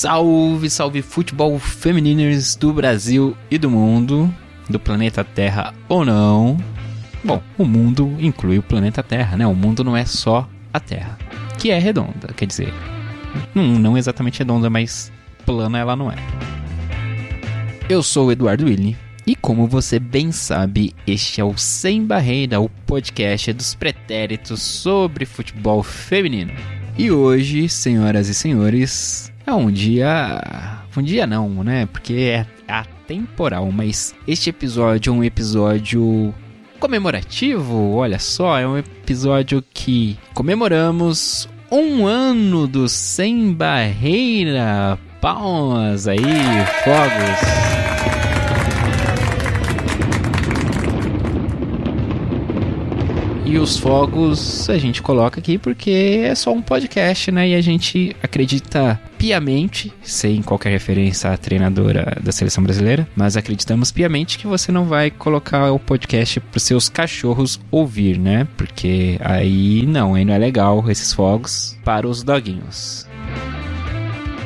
Salve, salve futebol femininos do Brasil e do mundo, do planeta Terra ou não. Bom, o mundo inclui o planeta Terra, né? O mundo não é só a Terra, que é redonda, quer dizer, não, não exatamente redonda, mas plana ela não é. Eu sou o Eduardo Willi e como você bem sabe, este é o Sem Barreira, o podcast dos pretéritos sobre futebol feminino. E hoje, senhoras e senhores, é um dia. Um dia não, né? Porque é atemporal, mas este episódio é um episódio comemorativo. Olha só, é um episódio que comemoramos um ano do Sem Barreira. Palmas aí, fogos. E os fogos a gente coloca aqui porque é só um podcast, né? E a gente acredita piamente, sem qualquer referência à treinadora da seleção brasileira, mas acreditamos piamente que você não vai colocar o podcast para seus cachorros ouvir, né? Porque aí não, aí não é legal esses fogos para os doguinhos.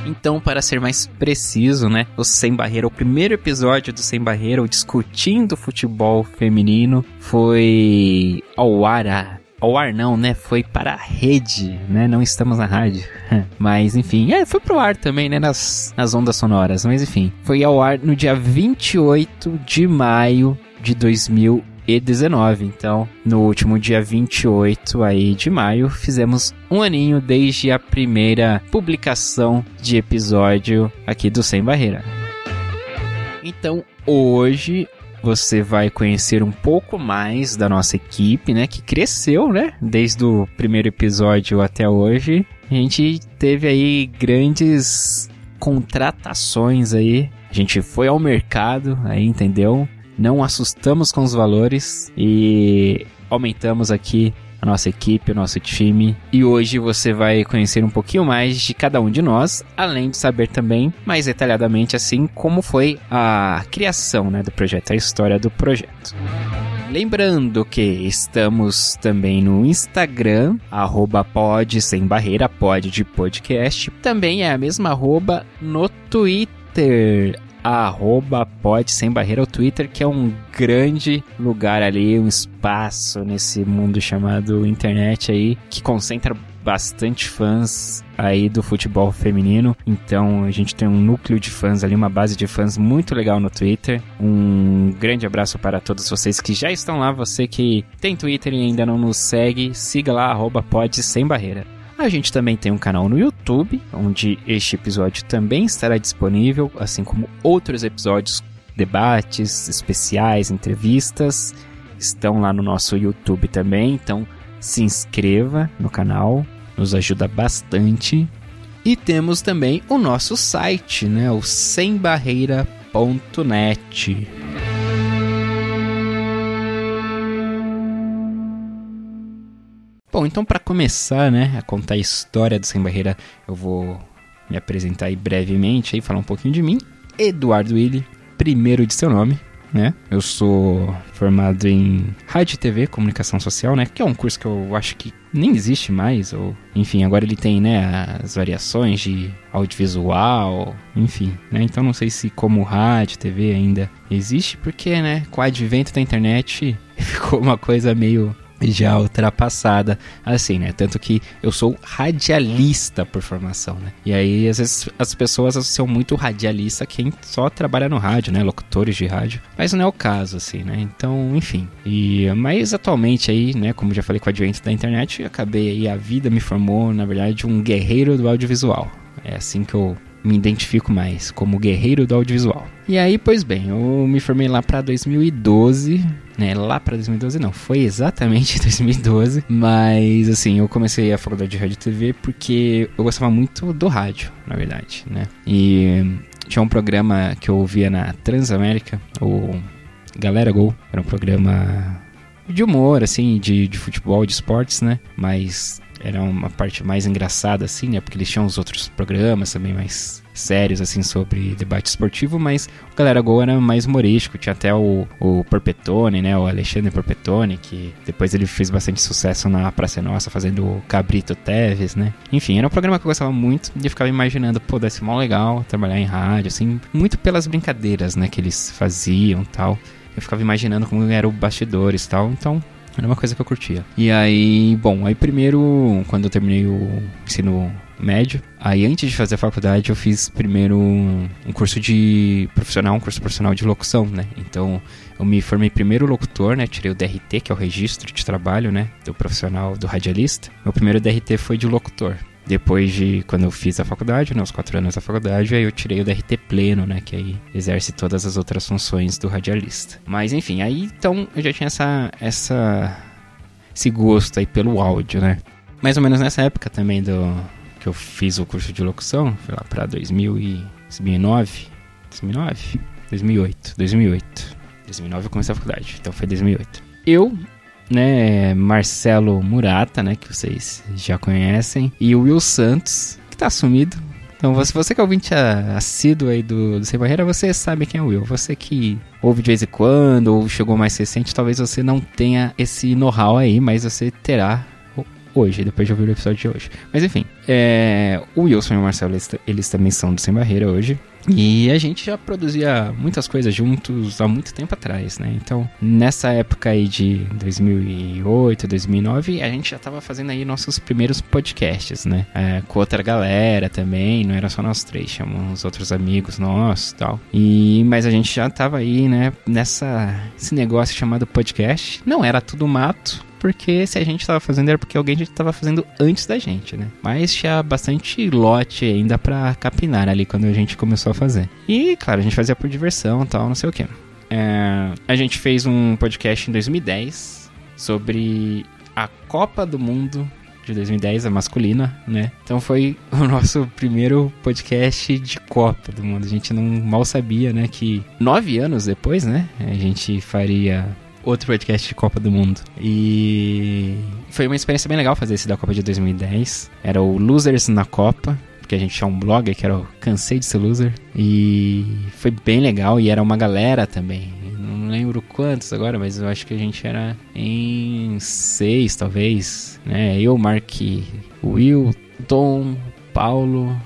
Então, para ser mais preciso, né, o Sem Barreira, o primeiro episódio do Sem Barreira, o discutindo futebol feminino, foi ao ar ao ar não, né? Foi para a rede, né? Não estamos na rádio. Mas enfim, é, foi pro ar também, né? Nas, nas ondas sonoras. Mas enfim, foi ao ar no dia 28 de maio de 2000 e 19. Então, no último dia 28 aí de maio, fizemos um aninho desde a primeira publicação de episódio aqui do Sem Barreira. Então, hoje você vai conhecer um pouco mais da nossa equipe, né, que cresceu, né, desde o primeiro episódio até hoje. A gente teve aí grandes contratações aí. A gente foi ao mercado, aí entendeu? Não assustamos com os valores e aumentamos aqui a nossa equipe, o nosso time. E hoje você vai conhecer um pouquinho mais de cada um de nós, além de saber também mais detalhadamente assim como foi a criação né, do projeto, a história do projeto. Lembrando que estamos também no Instagram, arroba pod sem barreira, pod de podcast. Também é a mesma arroba no Twitter, arroba pode sem barreira o Twitter, que é um grande lugar ali, um espaço nesse mundo chamado internet aí, que concentra bastante fãs aí do futebol feminino. Então a gente tem um núcleo de fãs ali, uma base de fãs muito legal no Twitter. Um grande abraço para todos vocês que já estão lá. Você que tem Twitter e ainda não nos segue, siga lá, arroba pode sem barreira. A gente também tem um canal no YouTube, onde este episódio também estará disponível, assim como outros episódios, debates especiais, entrevistas, estão lá no nosso YouTube também. Então se inscreva no canal, nos ajuda bastante. E temos também o nosso site, né, o sembarreira.net. Bom, então para começar, né, a contar a história do Sem Barreira, eu vou me apresentar aí brevemente, aí falar um pouquinho de mim. Eduardo Willi, primeiro de seu nome, né? Eu sou formado em Rádio e TV, Comunicação Social, né? Que é um curso que eu acho que nem existe mais, ou enfim, agora ele tem, né, as variações de audiovisual, enfim, né? Então não sei se como rádio, TV ainda existe, porque, né, com o advento da internet ficou uma coisa meio já ultrapassada, assim, né? Tanto que eu sou radialista por formação, né? E aí, às vezes, as pessoas associam muito radialista quem só trabalha no rádio, né? Locutores de rádio. Mas não é o caso, assim, né? Então, enfim. E, mas atualmente aí, né? Como já falei com o advento da internet, acabei aí, a vida me formou, na verdade, um guerreiro do audiovisual. É assim que eu me identifico mais, como guerreiro do audiovisual. E aí, pois bem, eu me formei lá para 2012, né? Lá para 2012 não, foi exatamente 2012, mas assim, eu comecei a faculdade de rádio e TV porque eu gostava muito do rádio, na verdade, né? E tinha um programa que eu ouvia na Transamérica, o Galera Gol. Era um programa de humor, assim, de, de futebol, de esportes, né? Mas era uma parte mais engraçada, assim, né? Porque eles tinham os outros programas também mais sérios, assim, sobre debate esportivo, mas o Galera Gol era mais humorístico. Tinha até o, o Perpetone, né? O Alexandre Perpetone, que depois ele fez bastante sucesso na Praça Nossa, fazendo o Cabrito Teves, né? Enfim, era um programa que eu gostava muito e eu ficava imaginando, pô, deve ser mó legal trabalhar em rádio, assim, muito pelas brincadeiras, né? Que eles faziam tal. Eu ficava imaginando como eram bastidores e tal, então era uma coisa que eu curtia. E aí, bom, aí primeiro, quando eu terminei o ensino médio, aí antes de fazer a faculdade eu fiz primeiro um, curso de profissional, um curso profissional de locução, né? Então eu me formei primeiro locutor, né? Tirei o DRT, que é o registro de trabalho, né? Do profissional, do radialista. Meu primeiro DRT foi de locutor. Depois de quando eu fiz a faculdade, né, os quatro anos da faculdade, aí eu tirei o DRT pleno, né, que aí exerce todas as outras funções do radialista. Mas enfim, aí então eu já tinha essa essa esse gosto aí pelo áudio, né? Mais ou menos nessa época também do que eu fiz o curso de locução, foi lá para 2009, 2009, 2008, 2008. 2009 eu comecei a faculdade, então foi 2008. Eu né, Marcelo Murata, né, que vocês já conhecem, e o Will Santos, que tá sumido. Então, você, você que é ouvinte assíduo aí do, do Sem Barreira, você sabe quem é o Will. Você que ouve de vez em quando, ou chegou mais recente, talvez você não tenha esse know-how aí, mas você terá hoje, depois de ouvir o episódio de hoje. Mas enfim, é, o Wilson e o Marcelo, eles, eles também são do Sem Barreira hoje. E a gente já produzia muitas coisas juntos há muito tempo atrás, né? Então, nessa época aí de 2008, 2009, a gente já estava fazendo aí nossos primeiros podcasts, né? É, com outra galera também, não era só nós três, chamamos outros amigos nossos e tal. E, mas a gente já estava aí, né? Nessa, esse negócio chamado podcast. Não era tudo mato, porque se a gente estava fazendo era porque alguém estava fazendo antes da gente, né? Mas tinha bastante lote ainda para capinar ali quando a gente começou a fazer. E, claro, a gente fazia por diversão tal, não sei o que. É, a gente fez um podcast em 2010 sobre a Copa do Mundo de 2010, a masculina, né? Então foi o nosso primeiro podcast de Copa do Mundo. A gente não mal sabia, né, que nove anos depois, né, a gente faria outro podcast de Copa do Mundo. E foi uma experiência bem legal fazer esse da Copa de 2010. Era o Losers na Copa, porque a gente tinha um blog que era o Cansei de Ser Loser. E foi bem legal e era uma galera também. Não lembro quantos agora, mas eu acho que a gente era em seis, talvez. Né? Eu, Mark, Will, Tom, Paulo,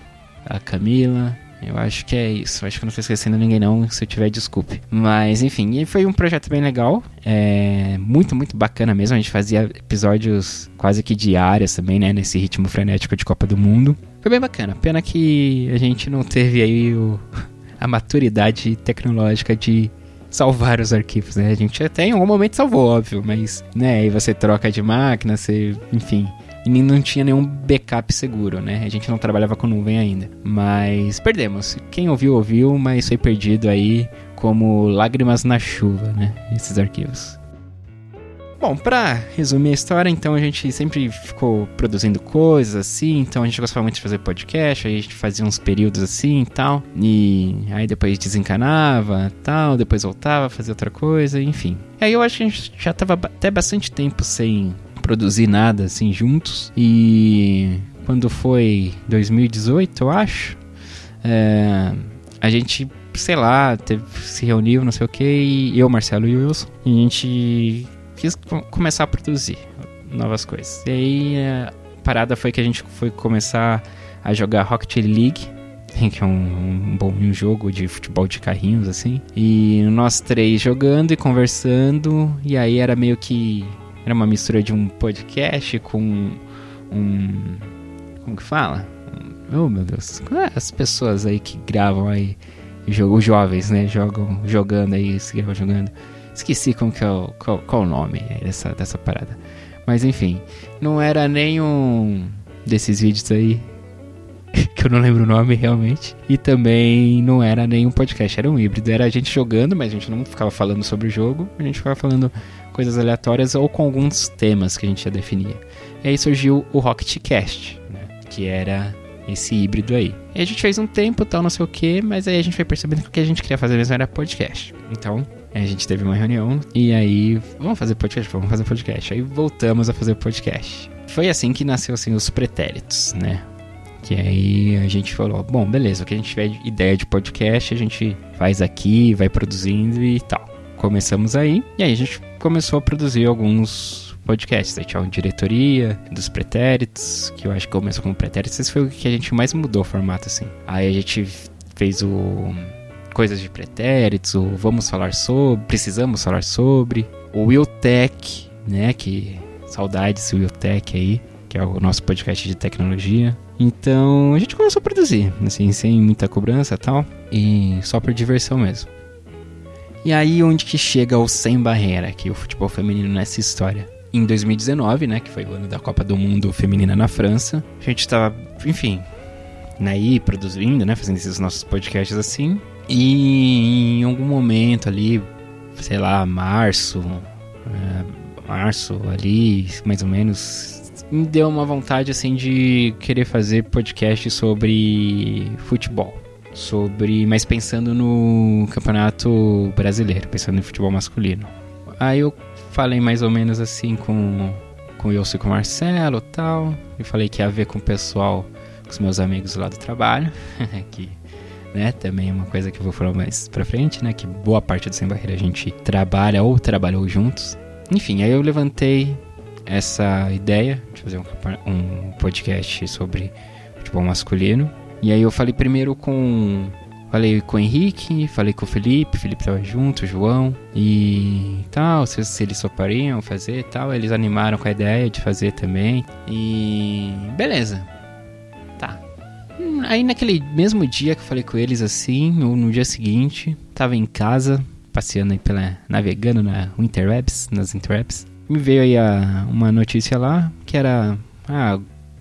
a Camila, eu acho que é isso. Acho que eu não estou esquecendo ninguém não, se eu tiver, desculpe. Mas, enfim, foi um projeto bem legal. É muito, muito bacana mesmo. A gente fazia episódios quase que diários também, né? Nesse ritmo frenético de Copa do Mundo. Foi bem bacana. Pena que a gente não teve aí o, a maturidade tecnológica de salvar os arquivos, né? A gente até em algum momento salvou, óbvio, mas, né? Aí você troca de máquina, você, enfim, e não tinha nenhum backup seguro, né? A gente não trabalhava com nuvem ainda. Mas perdemos. Quem ouviu, ouviu, mas foi perdido aí como lágrimas na chuva, né? Esses arquivos. Bom, pra resumir a história, então a gente sempre ficou produzindo coisas assim, então a gente gostava muito de fazer podcast, aí a gente fazia uns períodos assim e tal, e aí depois desencanava tal, depois voltava, fazia outra coisa, enfim. Aí eu acho que a gente já tava até bastante tempo sem produzir nada assim juntos. E quando foi 2018, eu acho, é, a gente, sei lá, teve, se reuniu, não sei o que, e eu, Marcelo e Wilson, e a gente quis começar a produzir novas coisas. E aí a parada foi que a gente foi começar a jogar Rocket League, que é um, um bom um jogo de futebol de carrinhos assim. E nós três jogando e conversando, e aí era meio que era uma mistura de um podcast com um. Como que fala? Oh meu Deus. É as pessoas aí que gravam aí. Os jovens, né? Jogam, jogando aí, se gravam jogando. Esqueci como que é o, qual, qual o nome dessa, dessa parada. Mas enfim, não era nenhum desses vídeos aí que eu não lembro o nome realmente. E também não era nenhum podcast, era um híbrido. Era a gente jogando, mas a gente não ficava falando sobre o jogo, a gente ficava falando coisas aleatórias ou com alguns temas que a gente já definia. E aí surgiu o Rocket Cast, né? que era esse híbrido aí. E a gente fez um tempo, tal, não sei o que, mas aí a gente foi percebendo que o que a gente queria fazer mesmo era podcast. Então, a gente teve uma reunião e aí, vamos fazer podcast? Vamos fazer podcast. Aí voltamos a fazer podcast. Foi assim que nasceu assim os pretéritos, né? Que aí a gente falou, bom, beleza, o que a gente tiver ideia de podcast, a gente faz aqui, vai produzindo e tal. Começamos aí, e aí a gente começou a produzir alguns podcasts. Aí tinha a diretoria dos pretéritos, que eu acho que começou como pretéritos. Esse foi o que a gente mais mudou o formato, assim. Aí a gente fez o coisas de pretéritos, o vamos falar sobre, precisamos falar sobre, o Will Tech, né, que saudades Will Tech aí, que é o nosso podcast de tecnologia. Então a gente começou a produzir, assim, sem muita cobrança e tal, e só por diversão mesmo. E aí onde que chega o Sem Barreira, aqui o futebol feminino nessa história? Em 2019, né, que foi o ano da Copa do Mundo Feminina na França, a gente tava, enfim, aí produzindo, né, fazendo esses nossos podcasts assim, e em algum momento ali, sei lá, março, é, março ali, mais ou menos, me deu uma vontade assim de querer fazer podcast sobre futebol. Sobre, mas pensando no campeonato brasileiro, pensando no futebol masculino. Aí eu falei mais ou menos assim com, com o e com o Marcelo tal. E falei que ia ver com o pessoal, com os meus amigos lá do trabalho, que né? Também é uma coisa que eu vou falar mais pra frente, né? Que boa parte do Sem Barreira a gente trabalha ou trabalhou juntos. Enfim, aí eu levantei essa ideia de fazer um, um podcast sobre futebol masculino. E aí eu falei primeiro com Falei com o Henrique, falei com o Felipe, Felipe tava junto, o João e tal, se, se eles topariam fazer e tal. Eles animaram com a ideia de fazer também. E beleza. Tá. Aí naquele mesmo dia que eu falei com eles assim, ou no dia seguinte, tava em casa, passeando aí pela. navegando na Interwebs, nas Interwebs. Me veio aí a, uma notícia lá que era. Ah,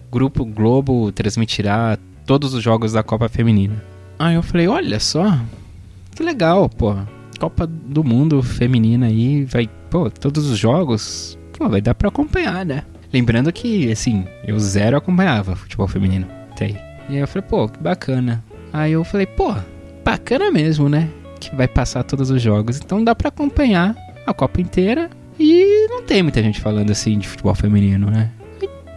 Grupo Globo transmitirá todos os jogos da Copa Feminina. Aí eu falei, olha só, que legal, pô. Copa do Mundo feminina aí, vai, pô, todos os jogos, pô, vai dar pra acompanhar, né? Lembrando que, assim, eu zero acompanhava futebol feminino até aí. E aí eu falei, pô, que bacana. Aí eu falei, pô, bacana mesmo, né? Que vai passar todos os jogos. Então dá pra acompanhar a Copa inteira. E não tem muita gente falando assim de futebol feminino, né?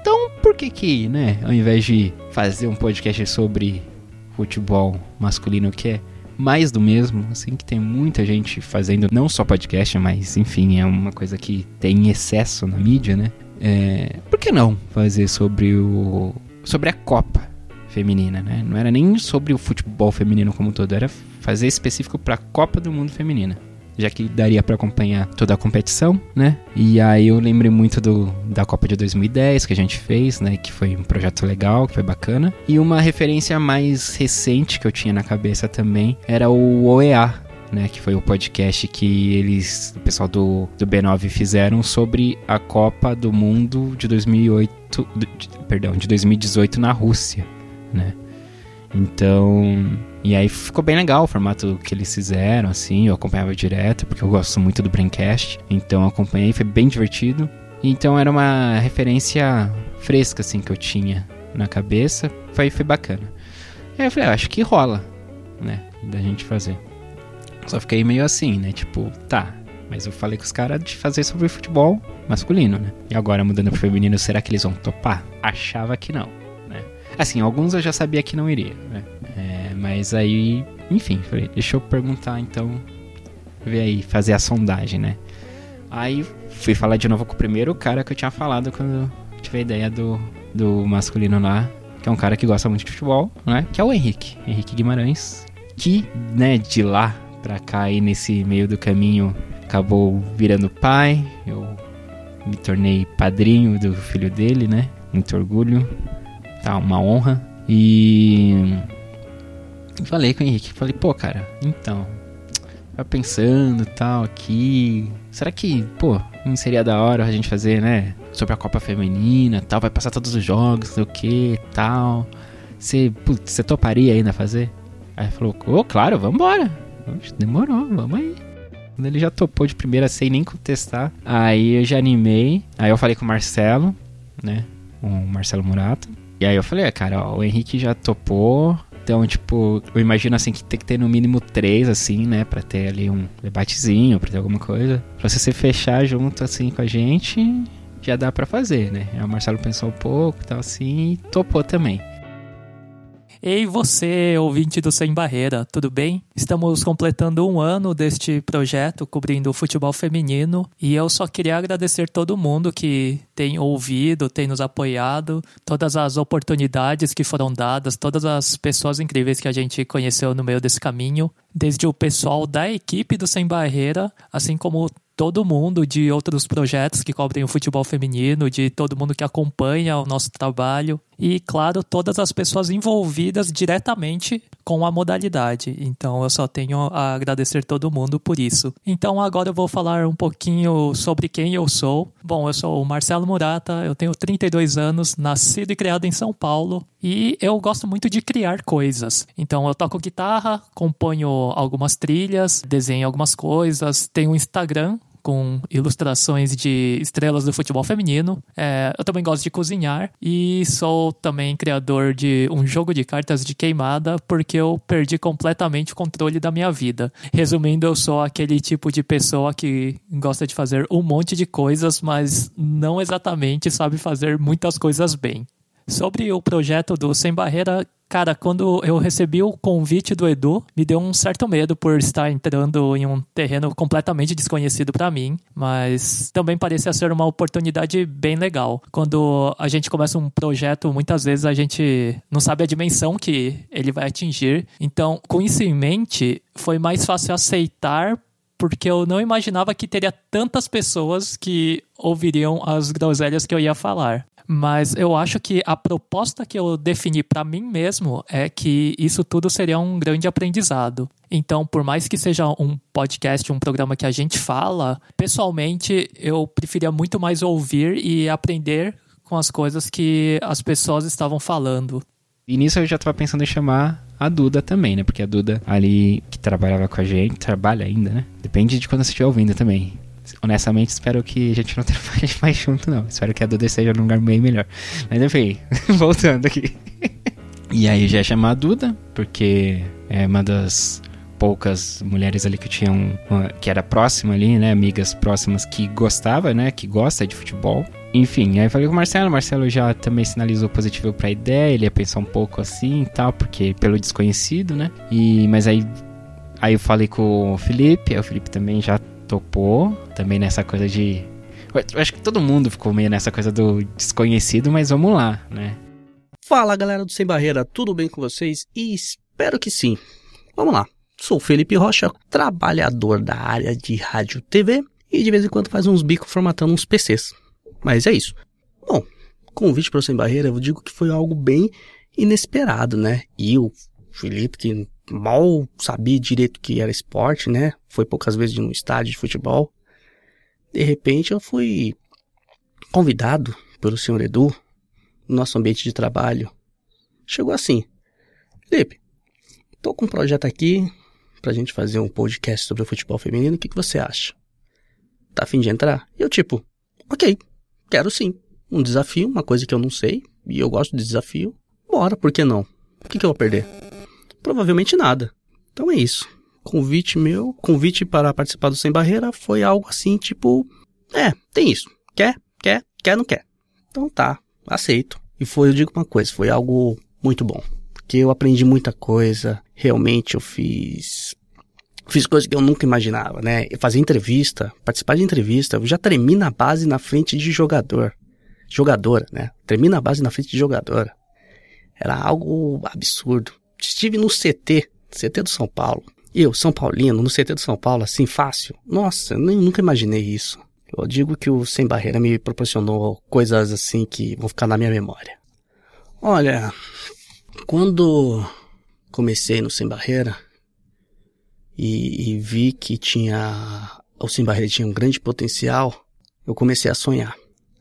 Então por que que, né, ao invés de fazer um podcast sobre futebol masculino que é mais do mesmo, assim, que tem muita gente fazendo, não só podcast, mas enfim, é uma coisa que tem excesso na mídia, né? É, por que não fazer sobre o sobre a Copa feminina, né? Não era nem sobre o futebol feminino como todo, era fazer específico para a Copa do Mundo feminina já que daria para acompanhar toda a competição, né? E aí eu lembrei muito do, da Copa de 2010 que a gente fez, né? Que foi um projeto legal, que foi bacana. E uma referência mais recente que eu tinha na cabeça também era o OEA, né, que foi o podcast que eles, o pessoal do, do B9 fizeram sobre a Copa do Mundo de 2008, de, perdão, de 2018 na Rússia, né? Então, e aí ficou bem legal o formato que eles fizeram, assim, eu acompanhava direto, porque eu gosto muito do Braincast, então acompanhei, foi bem divertido. Então era uma referência fresca, assim, que eu tinha na cabeça, foi, foi bacana. Aí eu falei, ah, acho que rola, né, da gente fazer. Só fiquei meio assim, né, tipo, tá, mas eu falei com os caras de fazer sobre futebol masculino, né. E agora mudando pro feminino, será que eles vão topar? Achava que não. Assim, alguns eu já sabia que não iria, né. É, mas aí, enfim, falei, deixa eu perguntar então, ver aí, fazer a sondagem, né? Aí fui falar de novo com o primeiro cara que eu tinha falado quando tive a ideia do, do masculino lá, que é um cara que gosta muito de futebol, né? Que é o Henrique, Henrique Guimarães, que, né, de lá pra cá aí nesse meio do caminho acabou virando pai, eu me tornei padrinho do filho dele, né? Muito orgulho, tá uma honra. E falei com o Henrique, falei, pô, cara, então, vai pensando tal aqui. Será que, pô, não seria da hora a gente fazer, né? Sobre a Copa Feminina tal, vai passar todos os jogos, sei o que tal. Você, você toparia ainda fazer? Aí falou, ô, oh, claro, vambora. Demorou, vamos aí. Quando ele já topou de primeira sem nem contestar, aí eu já animei. Aí eu falei com o Marcelo, né? O Marcelo Murato. E aí eu falei, é, cara, ó, o Henrique já topou. Então, tipo, eu imagino assim que tem que ter no mínimo três, assim, né? Pra ter ali um debatezinho, pra ter alguma coisa. Pra você se fechar junto, assim, com a gente, já dá para fazer, né? Aí o Marcelo pensou um pouco e tal, assim, e topou também. Ei, você, ouvinte do Sem Barreira, tudo bem? Estamos completando um ano deste projeto cobrindo o futebol feminino e eu só queria agradecer todo mundo que tem ouvido, tem nos apoiado, todas as oportunidades que foram dadas, todas as pessoas incríveis que a gente conheceu no meio desse caminho, desde o pessoal da equipe do Sem Barreira, assim como todo mundo de outros projetos que cobrem o futebol feminino, de todo mundo que acompanha o nosso trabalho. E, claro, todas as pessoas envolvidas diretamente com a modalidade. Então, eu só tenho a agradecer todo mundo por isso. Então, agora eu vou falar um pouquinho sobre quem eu sou. Bom, eu sou o Marcelo Murata, eu tenho 32 anos, nascido e criado em São Paulo e eu gosto muito de criar coisas. Então, eu toco guitarra, componho algumas trilhas, desenho algumas coisas, tenho um Instagram com ilustrações de estrelas do futebol feminino. É, eu também gosto de cozinhar e sou também criador de um jogo de cartas de queimada porque eu perdi completamente o controle da minha vida. Resumindo, eu sou aquele tipo de pessoa que gosta de fazer um monte de coisas, mas não exatamente sabe fazer muitas coisas bem. Sobre o projeto do Sem Barreira, Cara, quando eu recebi o convite do Edu, me deu um certo medo por estar entrando em um terreno completamente desconhecido para mim, mas também parecia ser uma oportunidade bem legal. Quando a gente começa um projeto, muitas vezes a gente não sabe a dimensão que ele vai atingir. Então, com isso em mente, foi mais fácil aceitar porque eu não imaginava que teria tantas pessoas que ouviriam as groselhas que eu ia falar. Mas eu acho que a proposta que eu defini para mim mesmo é que isso tudo seria um grande aprendizado. Então, por mais que seja um podcast, um programa que a gente fala, pessoalmente eu preferia muito mais ouvir e aprender com as coisas que as pessoas estavam falando. E nisso eu já estava pensando em chamar a Duda também, né? Porque a Duda ali que trabalhava com a gente, trabalha ainda, né? Depende de quando você estiver ouvindo também honestamente, espero que a gente não trabalhe mais junto, não. Espero que a Duda esteja num lugar bem melhor. Mas enfim, voltando aqui. e aí já chamar a Duda, porque é uma das poucas mulheres ali que tinham que era próxima ali, né, amigas próximas que gostava, né, que gosta de futebol. Enfim, aí falei com o Marcelo, o Marcelo já também sinalizou positivo para ideia, ele ia pensar um pouco assim e tal, porque pelo desconhecido, né? E mas aí aí eu falei com o Felipe, aí o Felipe também já topou, também nessa coisa de. Eu acho que todo mundo ficou meio nessa coisa do desconhecido, mas vamos lá, né? Fala galera do Sem Barreira, tudo bem com vocês? E espero que sim. Vamos lá. Sou Felipe Rocha, trabalhador da área de rádio TV e de vez em quando faz uns bicos formatando uns PCs. Mas é isso. Bom, convite para o Sem Barreira, eu digo que foi algo bem inesperado, né? E o Felipe, que mal sabia direito que era esporte, né? Foi poucas vezes num estádio de futebol. De repente eu fui convidado pelo senhor Edu no nosso ambiente de trabalho. Chegou assim: Felipe, tô com um projeto aqui pra gente fazer um podcast sobre o futebol feminino. O que, que você acha? Tá afim de entrar? E eu, tipo, ok, quero sim. Um desafio, uma coisa que eu não sei, e eu gosto de desafio. Bora, por que não? O que, que eu vou perder? Provavelmente nada. Então é isso. Convite meu, convite para participar do Sem Barreira foi algo assim, tipo, é, tem isso. Quer? Quer? Quer? Não quer? Então tá, aceito. E foi, eu digo uma coisa, foi algo muito bom. Porque eu aprendi muita coisa, realmente eu fiz fiz coisas que eu nunca imaginava, né? Fazer entrevista, participar de entrevista, eu já tremi na base na frente de jogador. Jogadora, né? Tremi na base na frente de jogadora. Era algo absurdo estive no CT, CT do São Paulo. Eu, São Paulino, no CT do São Paulo, assim, fácil. Nossa, nem, nunca imaginei isso. Eu digo que o Sem Barreira me proporcionou coisas assim que vão ficar na minha memória. Olha, quando comecei no Sem Barreira e, e vi que tinha o Sem Barreira tinha um grande potencial, eu comecei a sonhar.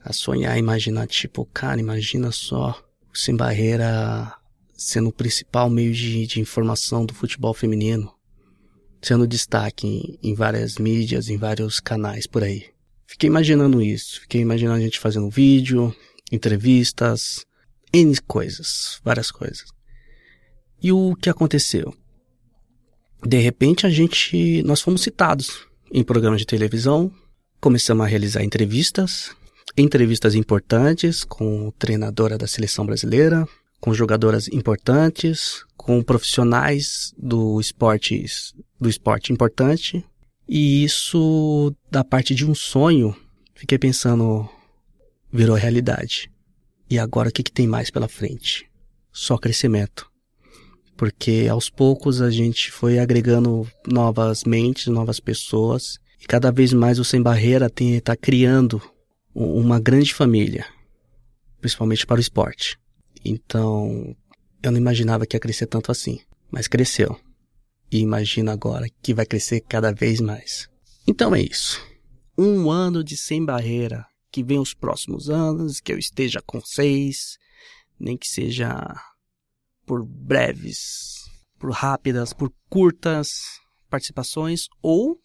A sonhar, imaginar, tipo, cara, imagina só o Sem Barreira sendo o principal meio de, de informação do futebol feminino, sendo destaque em, em várias mídias, em vários canais por aí. Fiquei imaginando isso, fiquei imaginando a gente fazendo vídeo, entrevistas, N coisas, várias coisas. E o que aconteceu? De repente a gente, nós fomos citados em programas de televisão, começamos a realizar entrevistas, entrevistas importantes com treinadora da seleção brasileira, com jogadoras importantes, com profissionais do esporte, do esporte importante. E isso, da parte de um sonho, fiquei pensando, virou realidade. E agora o que, que tem mais pela frente? Só crescimento. Porque aos poucos a gente foi agregando novas mentes, novas pessoas. E cada vez mais o Sem Barreira está criando uma grande família. Principalmente para o esporte. Então, eu não imaginava que ia crescer tanto assim, mas cresceu. E imagino agora que vai crescer cada vez mais. Então é isso. Um ano de sem barreira. Que vem os próximos anos, que eu esteja com vocês, nem que seja por breves, por rápidas, por curtas participações, ou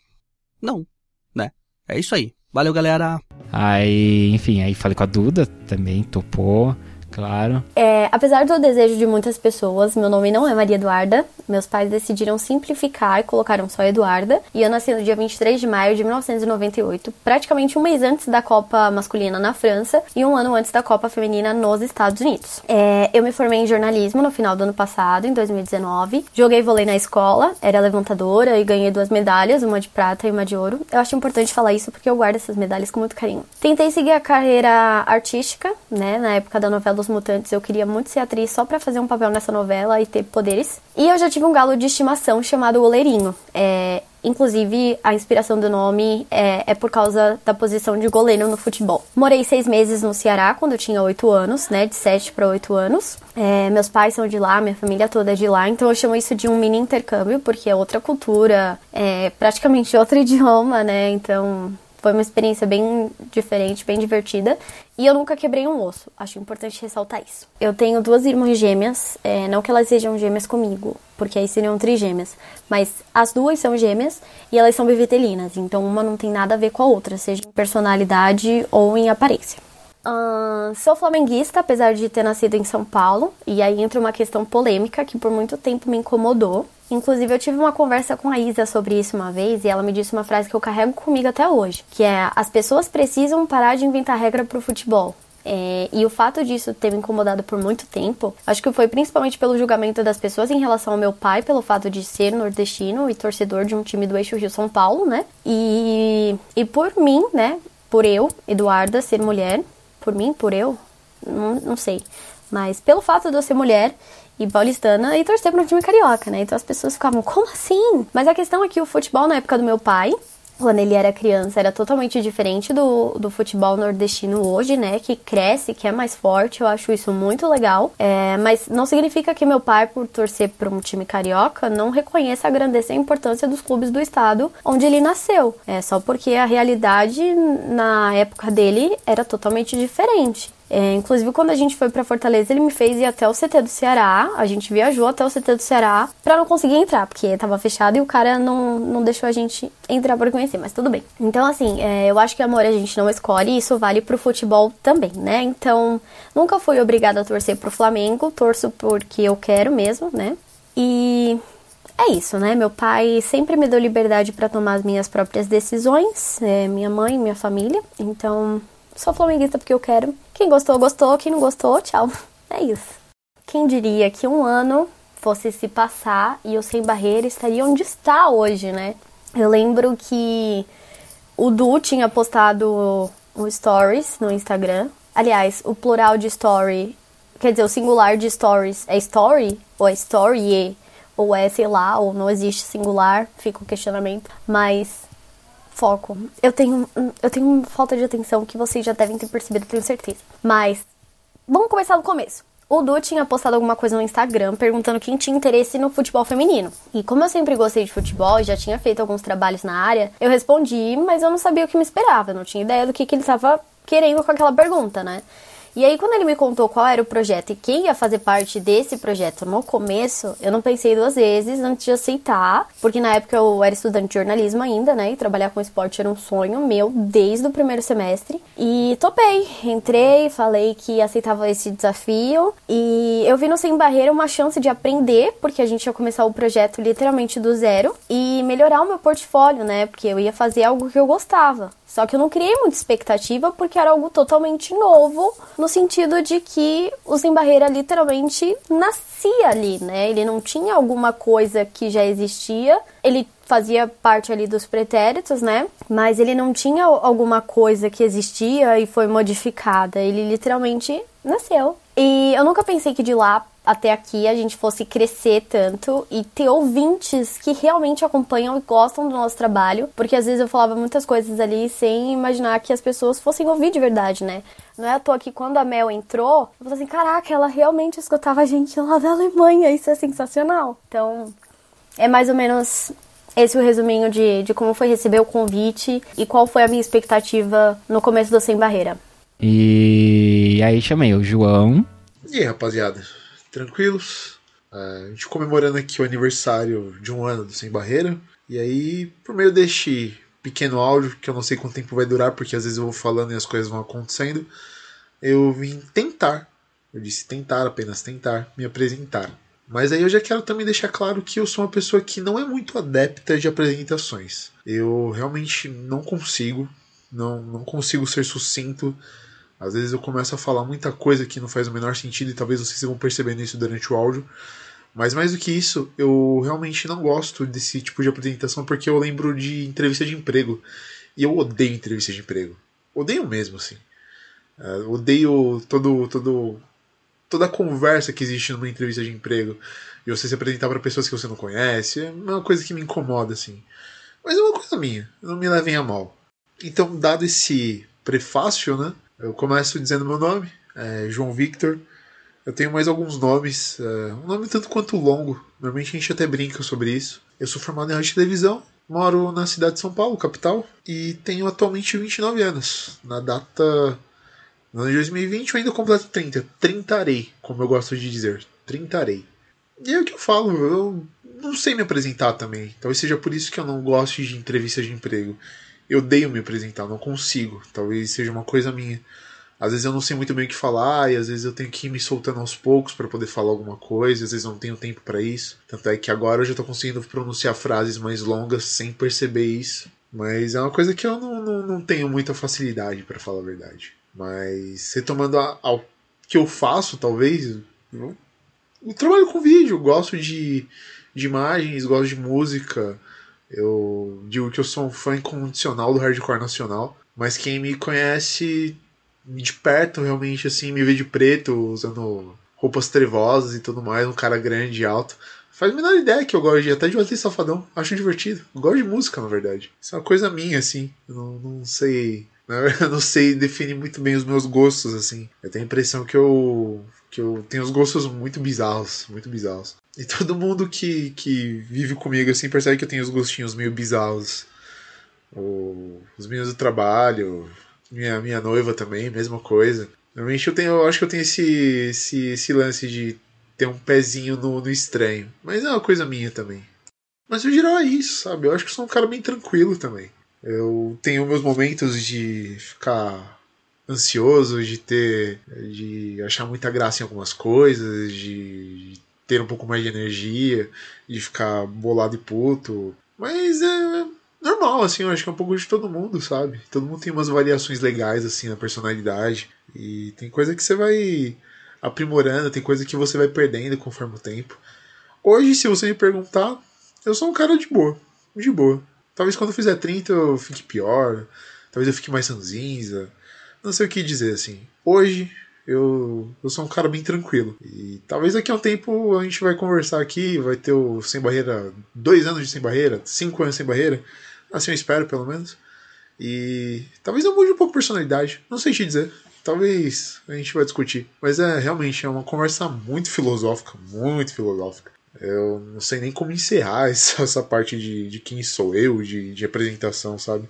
não, né? É isso aí. Valeu, galera! Aí, enfim, aí falei com a Duda, também topou. Claro. É, apesar do desejo de muitas pessoas, meu nome não é Maria Eduarda. Meus pais decidiram simplificar e colocaram só Eduarda. E eu nasci no dia 23 de maio de 1998, praticamente um mês antes da Copa Masculina na França e um ano antes da Copa Feminina nos Estados Unidos. É, eu me formei em jornalismo no final do ano passado, em 2019. Joguei vôlei na escola, era levantadora e ganhei duas medalhas, uma de prata e uma de ouro. Eu acho importante falar isso porque eu guardo essas medalhas com muito carinho. Tentei seguir a carreira artística, né, na época da novela dos Mutantes, eu queria muito ser atriz só para fazer um papel nessa novela e ter poderes. E eu já tive um galo de estimação chamado Oleirinho. É, Inclusive, a inspiração do nome é, é, por causa da posição de goleiro no futebol. Morei seis meses no Ceará quando eu tinha oito anos, né? De sete para oito anos. É, meus pais são de lá, minha família toda é de lá, então eu chamo isso de um mini intercâmbio, porque é outra cultura, é praticamente outro idioma, né? Então foi uma experiência bem diferente, bem divertida. E eu nunca quebrei um osso. Acho importante ressaltar isso. Eu tenho duas irmãs gêmeas, é, não que elas sejam gêmeas comigo, porque aí seriam trigêmeas. Mas as duas são gêmeas e elas são bivitelinas. Então uma não tem nada a ver com a outra, seja em personalidade ou em aparência. Uh, sou flamenguista, apesar de ter nascido em São Paulo, e aí entra uma questão polêmica que por muito tempo me incomodou. Inclusive, eu tive uma conversa com a Isa sobre isso uma vez e ela me disse uma frase que eu carrego comigo até hoje, que é: as pessoas precisam parar de inventar regra pro futebol. É, e o fato disso ter me incomodado por muito tempo, acho que foi principalmente pelo julgamento das pessoas em relação ao meu pai, pelo fato de ser nordestino e torcedor de um time do eixo Rio-São Paulo, né? E, e por mim, né? Por eu, Eduarda, ser mulher, por mim, por eu, não, não sei. Mas pelo fato de eu ser mulher e paulistana e torcer para um time carioca, né? Então as pessoas ficavam, como assim? Mas a questão é que o futebol na época do meu pai, quando ele era criança, era totalmente diferente do, do futebol nordestino hoje, né? Que cresce, que é mais forte. Eu acho isso muito legal. É, mas não significa que meu pai, por torcer para um time carioca, não reconheça a grandeza e a importância dos clubes do estado onde ele nasceu. É só porque a realidade na época dele era totalmente diferente. É, inclusive, quando a gente foi para Fortaleza, ele me fez ir até o CT do Ceará. A gente viajou até o CT do Ceará para não conseguir entrar, porque tava fechado e o cara não, não deixou a gente entrar para conhecer, mas tudo bem. Então, assim, é, eu acho que amor a gente não escolhe e isso vale pro futebol também, né? Então, nunca fui obrigada a torcer pro Flamengo, torço porque eu quero mesmo, né? E é isso, né? Meu pai sempre me deu liberdade para tomar as minhas próprias decisões, é, minha mãe, minha família. Então, sou flamenguista porque eu quero. Quem gostou, gostou. Quem não gostou, tchau. É isso. Quem diria que um ano fosse se passar e o Sem Barreira estaria onde está hoje, né? Eu lembro que o Du tinha postado um stories no Instagram. Aliás, o plural de story, quer dizer, o singular de stories é story ou é story ou é, sei lá, ou não existe singular, fica o questionamento. Mas foco. Eu tenho, eu tenho falta de atenção que vocês já devem ter percebido, tenho certeza. Mas vamos começar do começo. O Du tinha postado alguma coisa no Instagram perguntando quem tinha interesse no futebol feminino. E como eu sempre gostei de futebol e já tinha feito alguns trabalhos na área, eu respondi, mas eu não sabia o que me esperava, eu não tinha ideia do que, que ele estava querendo com aquela pergunta, né? E aí, quando ele me contou qual era o projeto e quem ia fazer parte desse projeto no começo, eu não pensei duas vezes antes de aceitar, porque na época eu era estudante de jornalismo ainda, né? E trabalhar com esporte era um sonho meu desde o primeiro semestre. E topei, entrei, falei que aceitava esse desafio e eu vi no Sem Barreira uma chance de aprender, porque a gente ia começar o projeto literalmente do zero e melhorar o meu portfólio, né? Porque eu ia fazer algo que eu gostava. Só que eu não criei muita expectativa porque era algo totalmente novo, no sentido de que o Sem Barreira literalmente nascia ali, né? Ele não tinha alguma coisa que já existia, ele fazia parte ali dos pretéritos, né? Mas ele não tinha alguma coisa que existia e foi modificada. Ele literalmente nasceu. E eu nunca pensei que de lá até aqui a gente fosse crescer tanto e ter ouvintes que realmente acompanham e gostam do nosso trabalho, porque às vezes eu falava muitas coisas ali sem imaginar que as pessoas fossem ouvir de verdade, né? Não é à toa que quando a Mel entrou, eu falei assim, caraca, ela realmente escutava a gente lá da Alemanha, isso é sensacional. Então, é mais ou menos esse é o resuminho de, de como foi receber o convite e qual foi a minha expectativa no começo do Sem Barreira. E aí chamei o João. E aí, rapaziada? Tranquilos. É, a gente comemorando aqui o aniversário de um ano do Sem Barreira. E aí, por meio deste pequeno áudio, que eu não sei quanto tempo vai durar, porque às vezes eu vou falando e as coisas vão acontecendo, eu vim tentar, eu disse tentar, apenas tentar, me apresentar. Mas aí eu já quero também deixar claro que eu sou uma pessoa que não é muito adepta de apresentações. Eu realmente não consigo, não, não consigo ser sucinto às vezes eu começo a falar muita coisa que não faz o menor sentido e talvez vocês vão percebendo isso durante o áudio. Mas mais do que isso, eu realmente não gosto desse tipo de apresentação porque eu lembro de entrevista de emprego. E eu odeio entrevista de emprego. Odeio mesmo, assim. Uh, odeio todo, todo, toda a conversa que existe numa entrevista de emprego. E você se apresentar para pessoas que você não conhece. É uma coisa que me incomoda, assim. Mas é uma coisa minha. Não me levem a mal. Então, dado esse prefácio, né? Eu começo dizendo meu nome, é João Victor. Eu tenho mais alguns nomes, é, um nome tanto quanto longo. Normalmente a gente até brinca sobre isso. Eu sou formado em rádio e televisão, moro na cidade de São Paulo, capital, e tenho atualmente 29 anos. Na data. No ano de 2020 eu ainda completo 30. Trintarei, como eu gosto de dizer. Trintarei. E é o que eu falo, eu não sei me apresentar também. Talvez seja por isso que eu não gosto de entrevistas de emprego eu odeio me apresentar, não consigo. Talvez seja uma coisa minha. Às vezes eu não sei muito bem o que falar e às vezes eu tenho que ir me soltando aos poucos para poder falar alguma coisa, às vezes eu não tenho tempo para isso. Tanto é que agora eu já tô conseguindo pronunciar frases mais longas sem perceber isso. Mas é uma coisa que eu não, não, não tenho muita facilidade, para falar a verdade. Mas retomando ao que eu faço, talvez, eu, eu trabalho com vídeo, gosto de, de imagens, gosto de música, eu digo que eu sou um fã incondicional do hardcore nacional, mas quem me conhece de perto, realmente, assim, me vê de preto, usando roupas trevosas e tudo mais, um cara grande e alto. Faz a menor ideia que eu gosto de até de Wesley Safadão. Acho divertido. Eu gosto de música, na verdade. Isso é uma coisa minha, assim. Eu não, não sei. Eu não sei definir muito bem os meus gostos, assim. Eu tenho a impressão que eu. que eu tenho os gostos muito bizarros. Muito bizarros. E todo mundo que, que vive comigo assim percebe que eu tenho os gostinhos meio bizarros. O, os meninos do trabalho, minha, minha noiva também, mesma coisa. Normalmente eu tenho, eu acho que eu tenho esse, esse, esse lance de ter um pezinho no, no estranho. Mas é uma coisa minha também. Mas no geral é isso, sabe? Eu acho que sou um cara bem tranquilo também. Eu tenho meus momentos de ficar ansioso, de ter. de achar muita graça em algumas coisas, de ter um pouco mais de energia, de ficar bolado e puto. Mas é normal, assim, eu acho que é um pouco de todo mundo, sabe? Todo mundo tem umas variações legais, assim, na personalidade. E tem coisa que você vai aprimorando, tem coisa que você vai perdendo conforme o tempo. Hoje, se você me perguntar, eu sou um cara de boa. De boa. Talvez quando eu fizer 30 eu fique pior. Talvez eu fique mais ranzinza. Não sei o que dizer, assim. Hoje, eu, eu sou um cara bem tranquilo. E talvez daqui a um tempo a gente vai conversar aqui, vai ter o Sem Barreira, dois anos de Sem Barreira, cinco anos sem barreira. Assim eu espero, pelo menos. E talvez eu mude um pouco a personalidade, não sei te dizer. Talvez a gente vai discutir. Mas é realmente é uma conversa muito filosófica, muito filosófica. Eu não sei nem como encerrar essa, essa parte de, de quem sou eu, de, de apresentação, sabe?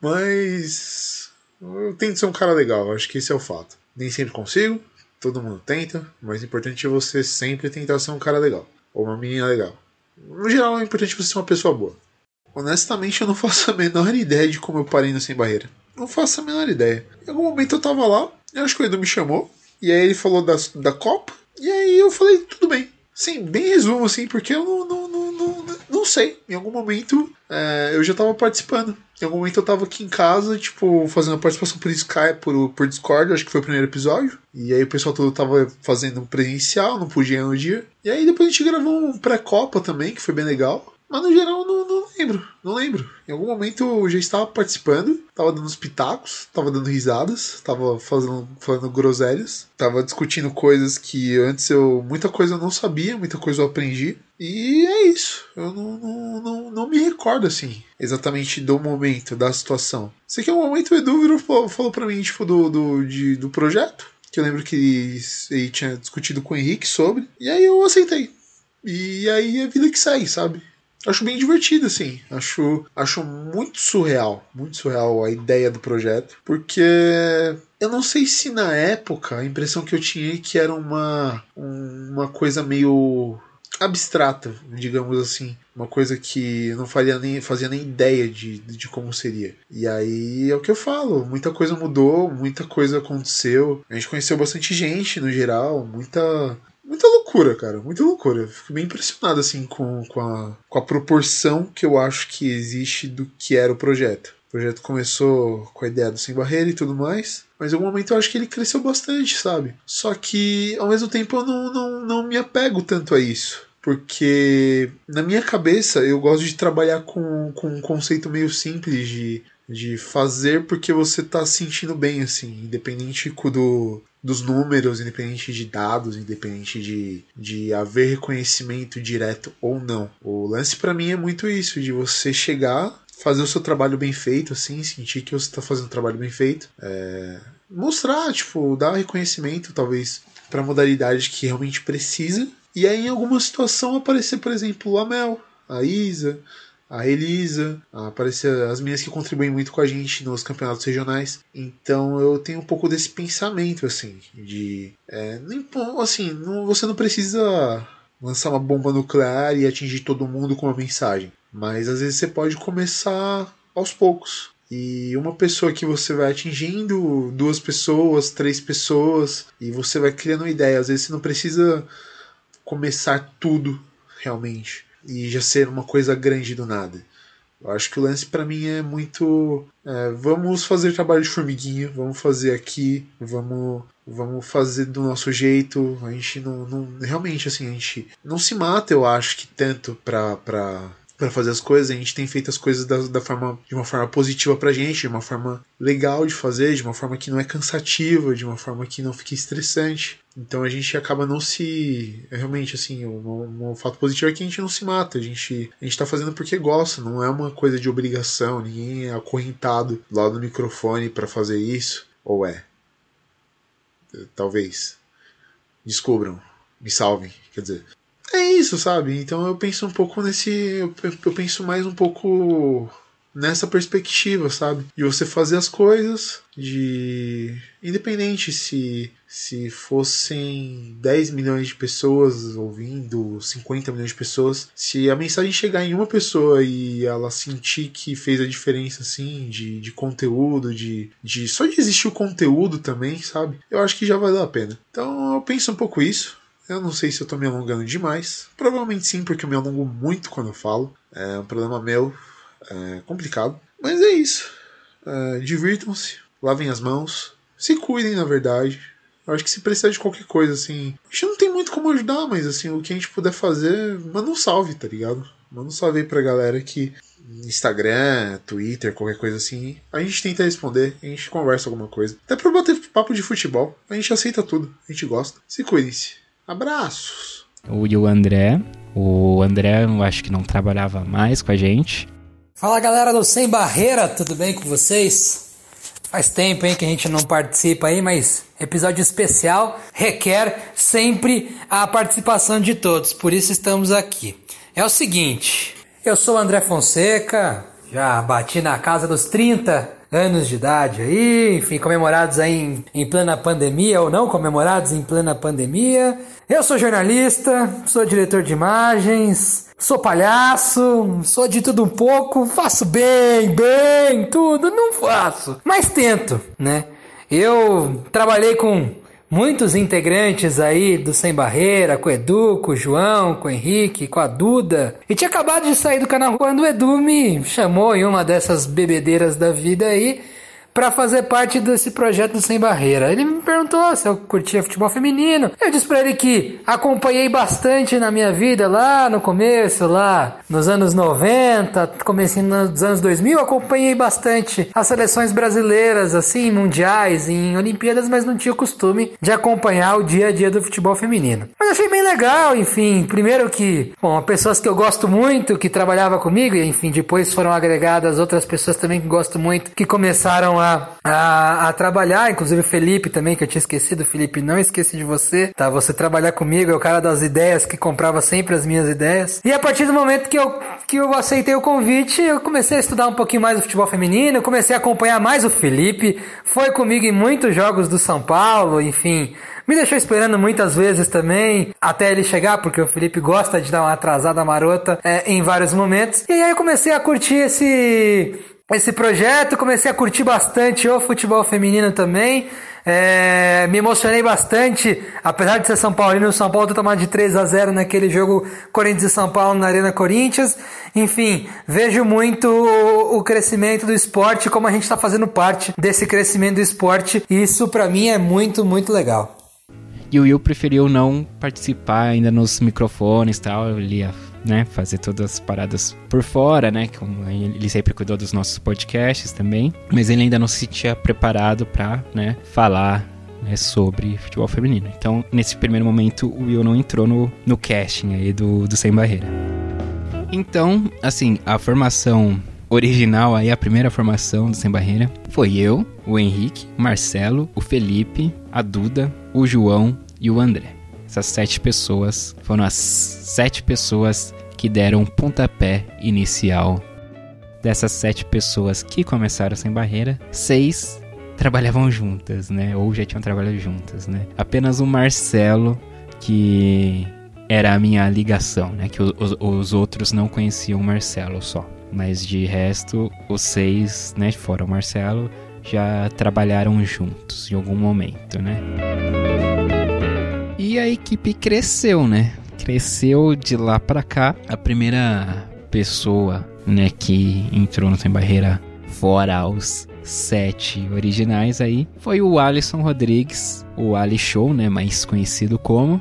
Mas eu tento ser um cara legal, acho que esse é o fato. Nem sempre consigo, todo mundo tenta, mas o importante é você sempre tentar ser um cara legal. Ou uma menina legal. No geral, é importante você ser uma pessoa boa. Honestamente, eu não faço a menor ideia de como eu parei no Sem Barreira. Não faço a menor ideia. Em algum momento eu tava lá, eu acho que o Edu me chamou, e aí ele falou da, da Copa, e aí eu falei, tudo bem. Sim, bem resumo, assim, porque eu não, não, não, não, não sei. Em algum momento é, eu já tava participando. Em algum momento eu tava aqui em casa, tipo, fazendo a participação por Skype, por, por Discord, acho que foi o primeiro episódio. E aí o pessoal todo tava fazendo presencial, não podia no dia. E aí depois a gente gravou um pré-copa também, que foi bem legal. Mas no geral não, não lembro, não lembro. Em algum momento eu já estava participando, estava dando os pitacos, estava dando risadas, estava fazendo, falando groselhas, estava discutindo coisas que antes eu. muita coisa eu não sabia, muita coisa eu aprendi. E é isso. Eu não, não, não, não me recordo assim exatamente do momento, da situação. Sei que é um momento o Edu virou, falou, falou pra mim, tipo, do, do, de, do projeto. Que eu lembro que ele tinha discutido com o Henrique sobre. E aí eu aceitei. E aí é vida que segue, sabe? Acho bem divertido, assim. Acho, acho muito surreal. Muito surreal a ideia do projeto. Porque eu não sei se na época a impressão que eu tinha é que era uma, uma coisa meio abstrata, digamos assim. Uma coisa que não faria nem, fazia nem ideia de, de como seria. E aí é o que eu falo, muita coisa mudou, muita coisa aconteceu. A gente conheceu bastante gente no geral, muita, muita loucura, cara. Muita loucura. Fico bem impressionado, assim, com, com, a, com a proporção que eu acho que existe do que era o projeto. O projeto começou com a ideia do Sem Barreira e tudo mais, mas em algum momento eu acho que ele cresceu bastante, sabe? Só que, ao mesmo tempo, eu não, não, não me apego tanto a isso. Porque, na minha cabeça, eu gosto de trabalhar com, com um conceito meio simples de de fazer porque você tá se sentindo bem, assim, independente do, dos números, independente de dados, independente de, de haver reconhecimento direto ou não. O lance para mim é muito isso, de você chegar, fazer o seu trabalho bem feito, assim, sentir que você está fazendo um trabalho bem feito, é, mostrar, tipo, dar reconhecimento, talvez, para modalidade que realmente precisa, e aí em alguma situação aparecer, por exemplo, a Mel, a Isa, a Elisa, aparecer as meninas que contribuem muito com a gente nos campeonatos regionais. Então eu tenho um pouco desse pensamento, assim, de. É, assim, não, você não precisa lançar uma bomba nuclear e atingir todo mundo com uma mensagem. Mas às vezes você pode começar aos poucos. E uma pessoa que você vai atingindo, duas pessoas, três pessoas, e você vai criando uma ideia. Às vezes você não precisa começar tudo realmente e já ser uma coisa grande do nada. Eu acho que o lance para mim é muito. É, vamos fazer trabalho de formiguinha, vamos fazer aqui, vamos, vamos fazer do nosso jeito. A gente não, não. Realmente, assim, a gente não se mata, eu acho que tanto pra. pra para fazer as coisas, a gente tem feito as coisas da, da forma, de uma forma positiva pra gente, de uma forma legal de fazer, de uma forma que não é cansativa, de uma forma que não fica estressante. Então a gente acaba não se. Realmente, assim, um, um fato positivo é que a gente não se mata. A gente, a gente tá fazendo porque gosta, não é uma coisa de obrigação. Ninguém é acorrentado lá no microfone para fazer isso. Ou é? Talvez. Descubram. Me salvem. Quer dizer. É isso, sabe? Então eu penso um pouco nesse. Eu, penso mais um pouco nessa perspectiva, sabe? De você fazer as coisas de independente se se fossem 10 milhões de pessoas ouvindo, 50 milhões de pessoas, se a mensagem chegar em uma pessoa e ela sentir que fez a diferença assim de, de conteúdo, de, de só de existir o conteúdo também, sabe? Eu acho que já valeu a pena. Então eu penso um pouco isso. Eu não sei se eu tô me alongando demais. Provavelmente sim, porque eu me alongo muito quando eu falo. É um problema meu, é complicado. Mas é isso. É, Divirtam-se, lavem as mãos, se cuidem, na verdade. Eu acho que se precisar de qualquer coisa, assim. A gente não tem muito como ajudar, mas assim, o que a gente puder fazer, manda um salve, tá ligado? Manda um salve aí pra galera que. Instagram, Twitter, qualquer coisa assim. A gente tenta responder, a gente conversa alguma coisa. Até pra bater papo de futebol. A gente aceita tudo, a gente gosta. Se cuidem-se. Abraços! O e o André. O André, eu acho que não trabalhava mais com a gente. Fala galera do Sem Barreira, tudo bem com vocês? Faz tempo hein, que a gente não participa aí, mas episódio especial requer sempre a participação de todos, por isso estamos aqui. É o seguinte, eu sou o André Fonseca, já bati na casa dos 30 anos de idade aí, enfim, comemorados aí em, em plena pandemia ou não comemorados em plena pandemia. Eu sou jornalista, sou diretor de imagens, sou palhaço, sou de tudo um pouco, faço bem, bem, tudo, não faço, mas tento, né? Eu trabalhei com muitos integrantes aí do Sem Barreira, com o Edu, com o João, com o Henrique, com a Duda. E tinha acabado de sair do canal quando o Edu me chamou em uma dessas bebedeiras da vida aí para fazer parte desse projeto do Sem Barreira. Ele me perguntou se eu curtia futebol feminino. Eu disse para ele que acompanhei bastante na minha vida lá no começo, lá nos anos 90, comecinho nos anos 2000, acompanhei bastante as seleções brasileiras, assim, mundiais, em Olimpíadas, mas não tinha o costume de acompanhar o dia a dia do futebol feminino. Mas achei bem legal, enfim, primeiro que, bom, pessoas que eu gosto muito, que trabalhava comigo, e enfim, depois foram agregadas outras pessoas também que gosto muito, que começaram a, a, a, trabalhar, inclusive o Felipe também, que eu tinha esquecido. Felipe, não esqueci de você, tá? Você trabalhar comigo, é o cara das ideias que comprava sempre as minhas ideias. E a partir do momento que eu, que eu aceitei o convite, eu comecei a estudar um pouquinho mais o futebol feminino, comecei a acompanhar mais o Felipe, foi comigo em muitos jogos do São Paulo, enfim. Me deixou esperando muitas vezes também, até ele chegar, porque o Felipe gosta de dar uma atrasada marota é, em vários momentos. E aí eu comecei a curtir esse esse projeto, comecei a curtir bastante o futebol feminino também. É, me emocionei bastante, apesar de ser São Paulino, o São Paulo ter tomado de 3 a 0 naquele jogo Corinthians e São Paulo na Arena Corinthians. Enfim, vejo muito o, o crescimento do esporte, como a gente está fazendo parte desse crescimento do esporte. E isso para mim é muito, muito legal. E o Will preferiu não participar ainda nos microfones e tal, ele ia né, fazer todas as paradas por fora, né, como ele sempre cuidou dos nossos podcasts também, mas ele ainda não se sentia preparado para, né, falar né, sobre futebol feminino. Então, nesse primeiro momento, o Will não entrou no, no casting aí do, do Sem Barreira. Então, assim, a formação original aí, a primeira formação do Sem Barreira, foi eu, o Henrique, o Marcelo, o Felipe, a Duda, o João e o André. Essas sete pessoas foram as sete pessoas que deram o pontapé inicial. Dessas sete pessoas que começaram sem barreira, seis trabalhavam juntas, né? Ou já tinham trabalhado juntas, né? Apenas o Marcelo, que era a minha ligação, né? Que os, os outros não conheciam o Marcelo só. Mas de resto, os seis, né? Fora o Marcelo, já trabalharam juntos em algum momento, né? E a equipe cresceu, né? Cresceu de lá para cá. A primeira pessoa, né, que entrou no Sem Barreira fora os sete originais aí foi o Alisson Rodrigues, o Ali Show, né, mais conhecido como.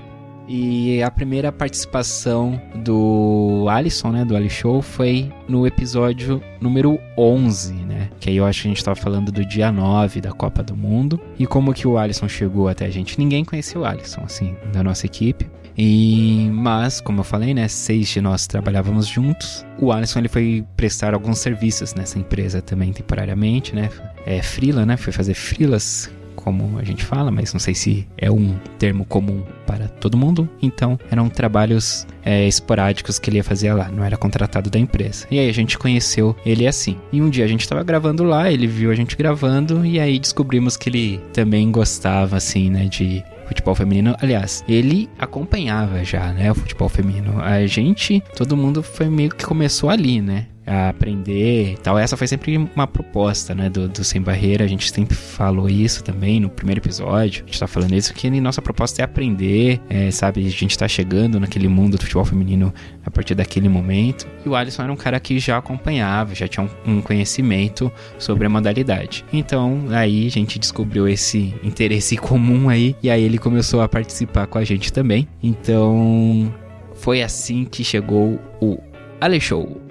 E a primeira participação do Alisson, né, do Ali Show, foi no episódio número 11, né? Que aí eu acho que a gente tava falando do dia 9 da Copa do Mundo. E como que o Alisson chegou até a gente? Ninguém conhecia o Alisson, assim, da nossa equipe. E, mas, como eu falei, né, seis de nós trabalhávamos juntos. O Alisson ele foi prestar alguns serviços nessa empresa também temporariamente, né? É frila, né? Foi fazer frilas como a gente fala, mas não sei se é um termo comum para todo mundo. Então, eram trabalhos é, esporádicos que ele ia fazer lá, não era contratado da empresa. E aí a gente conheceu ele assim. E um dia a gente estava gravando lá, ele viu a gente gravando e aí descobrimos que ele também gostava assim, né, de futebol feminino. Aliás, ele acompanhava já, né, o futebol feminino. A gente, todo mundo foi meio que começou ali, né? A aprender e tal. Essa foi sempre uma proposta, né, do, do Sem Barreira. A gente sempre falou isso também no primeiro episódio. A gente tá falando isso que nossa proposta é aprender, é, sabe? A gente tá chegando naquele mundo do futebol feminino a partir daquele momento. E o Alisson era um cara que já acompanhava, já tinha um, um conhecimento sobre a modalidade. Então, aí a gente descobriu esse interesse comum aí e aí ele começou a participar com a gente também. Então, foi assim que chegou o Ale Show.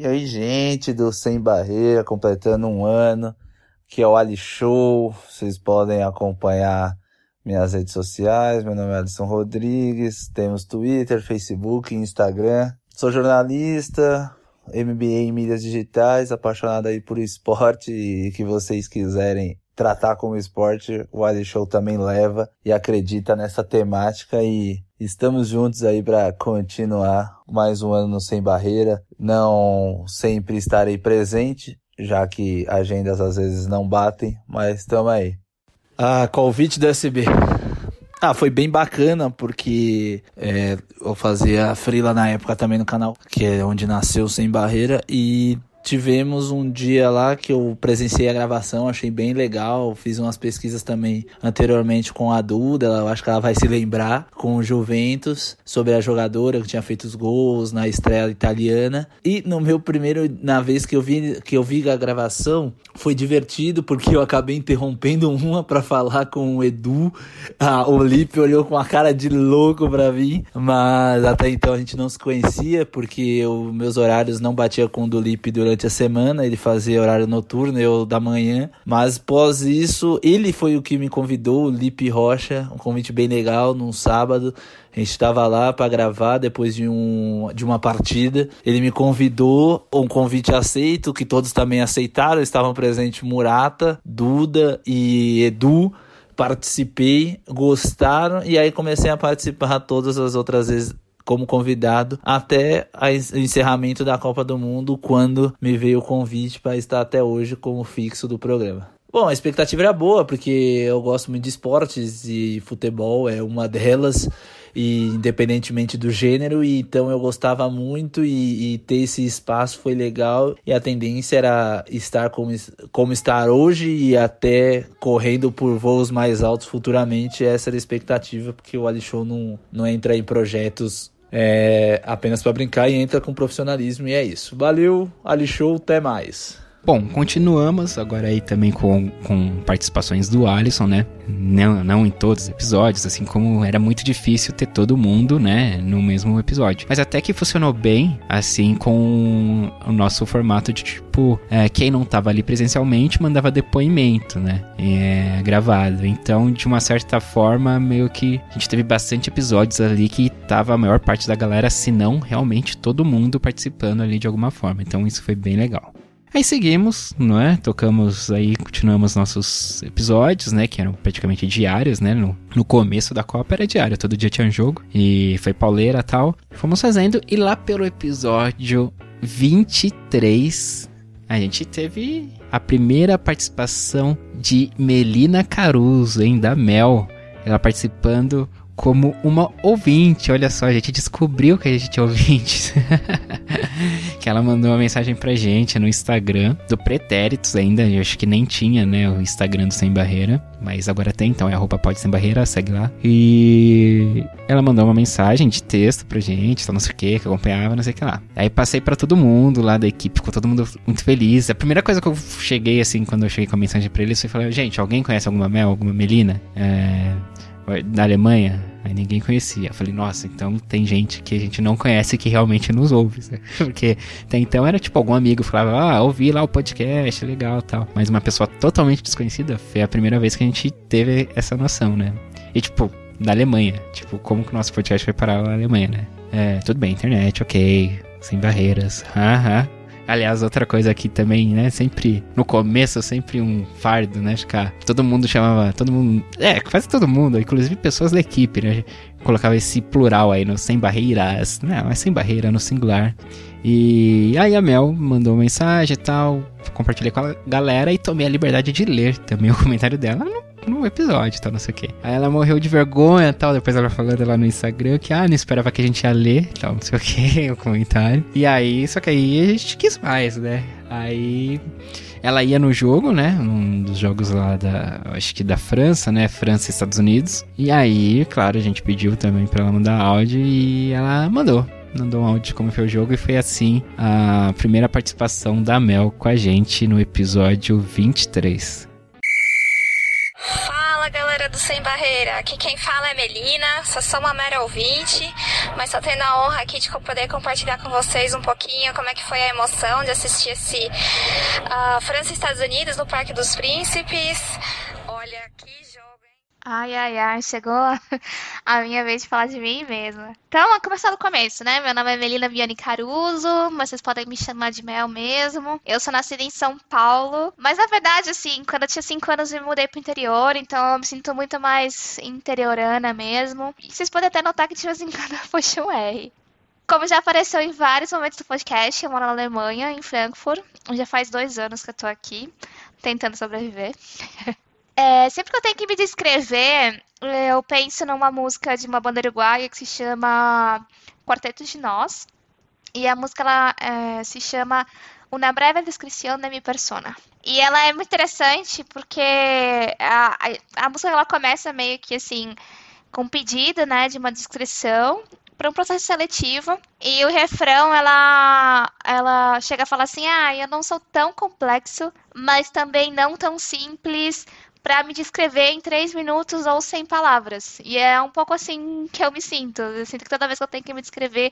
E aí, gente do Sem Barreira, completando um ano, que é o Ali Show. Vocês podem acompanhar minhas redes sociais. Meu nome é Alisson Rodrigues. Temos Twitter, Facebook, Instagram. Sou jornalista, MBA em mídias digitais, apaixonado aí por esporte e que vocês quiserem tratar como esporte, o Ali Show também leva e acredita nessa temática e Estamos juntos aí para continuar mais um ano Sem Barreira. Não sempre estarei presente já que agendas às vezes não batem, mas estamos aí. Ah, convite do SB. Ah, foi bem bacana, porque é, eu fazia freela na época também no canal, que é onde nasceu Sem Barreira, e Tivemos um dia lá que eu presenciei a gravação, achei bem legal. Fiz umas pesquisas também anteriormente com a Duda, eu acho que ela vai se lembrar, com o Juventus, sobre a jogadora que tinha feito os gols na estreia italiana. E no meu primeiro, na vez que eu vi, que eu vi a gravação, foi divertido porque eu acabei interrompendo uma para falar com o Edu. O Lipe olhou com a cara de louco para mim, mas até então a gente não se conhecia porque os meus horários não batiam com o do Lipe durante a semana, ele fazia horário noturno, eu da manhã. Mas após isso, ele foi o que me convidou, o Lipe Rocha, um convite bem legal num sábado. A gente estava lá para gravar depois de, um, de uma partida. Ele me convidou, um convite aceito, que todos também aceitaram. Estavam presentes Murata, Duda e Edu. Participei, gostaram e aí comecei a participar todas as outras vezes como convidado até o encerramento da Copa do Mundo, quando me veio o convite para estar até hoje como fixo do programa. Bom, a expectativa era boa, porque eu gosto muito de esportes e futebol é uma delas, e independentemente do gênero, e então eu gostava muito e, e, ter esse espaço foi legal. E a tendência era estar como, como estar hoje e até correndo por voos mais altos futuramente. Essa era a expectativa, porque o Ali Show não, não entra em projetos é apenas para brincar e entra com profissionalismo e é isso. Valeu, Ali Show, até mais. Bom, continuamos agora aí também com, com participações do Alisson, né? Não, não em todos os episódios, assim como era muito difícil ter todo mundo, né, no mesmo episódio. Mas até que funcionou bem, assim, com o nosso formato de tipo, é, quem não tava ali presencialmente mandava depoimento, né? É, gravado. Então, de uma certa forma, meio que a gente teve bastante episódios ali que tava a maior parte da galera, se não realmente todo mundo participando ali de alguma forma. Então, isso foi bem legal. Aí seguimos, não é? Tocamos aí, continuamos nossos episódios, né? Que eram praticamente diários, né? No, no começo da Copa era diário, todo dia tinha um jogo. E foi pauleira tal. Fomos fazendo, e lá pelo episódio 23, a gente teve a primeira participação de Melina Caruso, hein? Da Mel. Ela participando como uma ouvinte. Olha só, a gente descobriu que a gente é ouvinte. que ela mandou uma mensagem pra gente no Instagram do Pretéritos ainda. Eu acho que nem tinha, né? O Instagram do Sem Barreira. Mas agora tem, então é arroba pode sem barreira, segue lá. E ela mandou uma mensagem de texto pra gente, tal, não sei o que, que acompanhava, não sei o que lá. Aí passei para todo mundo lá da equipe, ficou todo mundo muito feliz. A primeira coisa que eu cheguei, assim, quando eu cheguei com a mensagem pra eles, foi falar, gente, alguém conhece alguma Mel, alguma Melina? É da Alemanha, aí ninguém conhecia. Eu falei, nossa, então tem gente que a gente não conhece que realmente nos ouve. Né? Porque até então era tipo algum amigo falava, ah, ouvi lá o podcast, legal tal. Mas uma pessoa totalmente desconhecida foi a primeira vez que a gente teve essa noção, né? E tipo, da Alemanha. Tipo, como que o nosso podcast foi parar na Alemanha, né? É, tudo bem, internet, ok, sem barreiras, haha. Aliás, outra coisa aqui também, né? Sempre, no começo, sempre um fardo, né? Ficar. Todo mundo chamava. Todo mundo. É, quase todo mundo, inclusive pessoas da equipe, né? Colocava esse plural aí no sem barreiras. Não, é sem barreira, no singular. E aí a Mel mandou mensagem e tal. Compartilhei com a galera e tomei a liberdade de ler também o comentário dela no, no episódio, tal, não sei o que. Aí ela morreu de vergonha tal. Depois ela falando lá no Instagram que, ah, não esperava que a gente ia ler, tal, não sei o que, o comentário. E aí, só que aí a gente quis mais, né? Aí ela ia no jogo, né? Um dos jogos lá da. Acho que da França, né? França e Estados Unidos. E aí, claro, a gente pediu também pra ela mandar áudio e ela mandou mandou um áudio de como foi o jogo e foi assim a primeira participação da Mel com a gente no episódio 23. Fala galera do Sem Barreira, aqui quem fala é Melina, só sou uma mera ouvinte, mas só tendo a honra aqui de poder compartilhar com vocês um pouquinho como é que foi a emoção de assistir esse uh, França e Estados Unidos no Parque dos Príncipes. Olha que Ai, ai, ai, chegou a minha vez de falar de mim mesma. Então, vamos começar do começo, né? Meu nome é Melina Viane Caruso, mas vocês podem me chamar de Mel mesmo. Eu sou nascida em São Paulo, mas na verdade, assim, quando eu tinha 5 anos eu me mudei pro interior, então eu me sinto muito mais interiorana mesmo. E vocês podem até notar que de vez em quando eu puxo um R. Como já apareceu em vários momentos do podcast, eu moro na Alemanha, em Frankfurt. Já faz dois anos que eu tô aqui, tentando sobreviver. É, sempre que eu tenho que me descrever, eu penso numa música de uma banda uruguaia que se chama Quarteto de Nós. E a música ela, é, se chama Una breve descrição de mi persona. E ela é muito interessante porque a, a, a música ela começa meio que assim, com um pedido né, de uma descrição para um processo seletivo. E o refrão, ela, ela chega a falar assim: ah, eu não sou tão complexo, mas também não tão simples para me descrever em três minutos ou sem palavras. E é um pouco assim que eu me sinto. Eu sinto que toda vez que eu tenho que me descrever,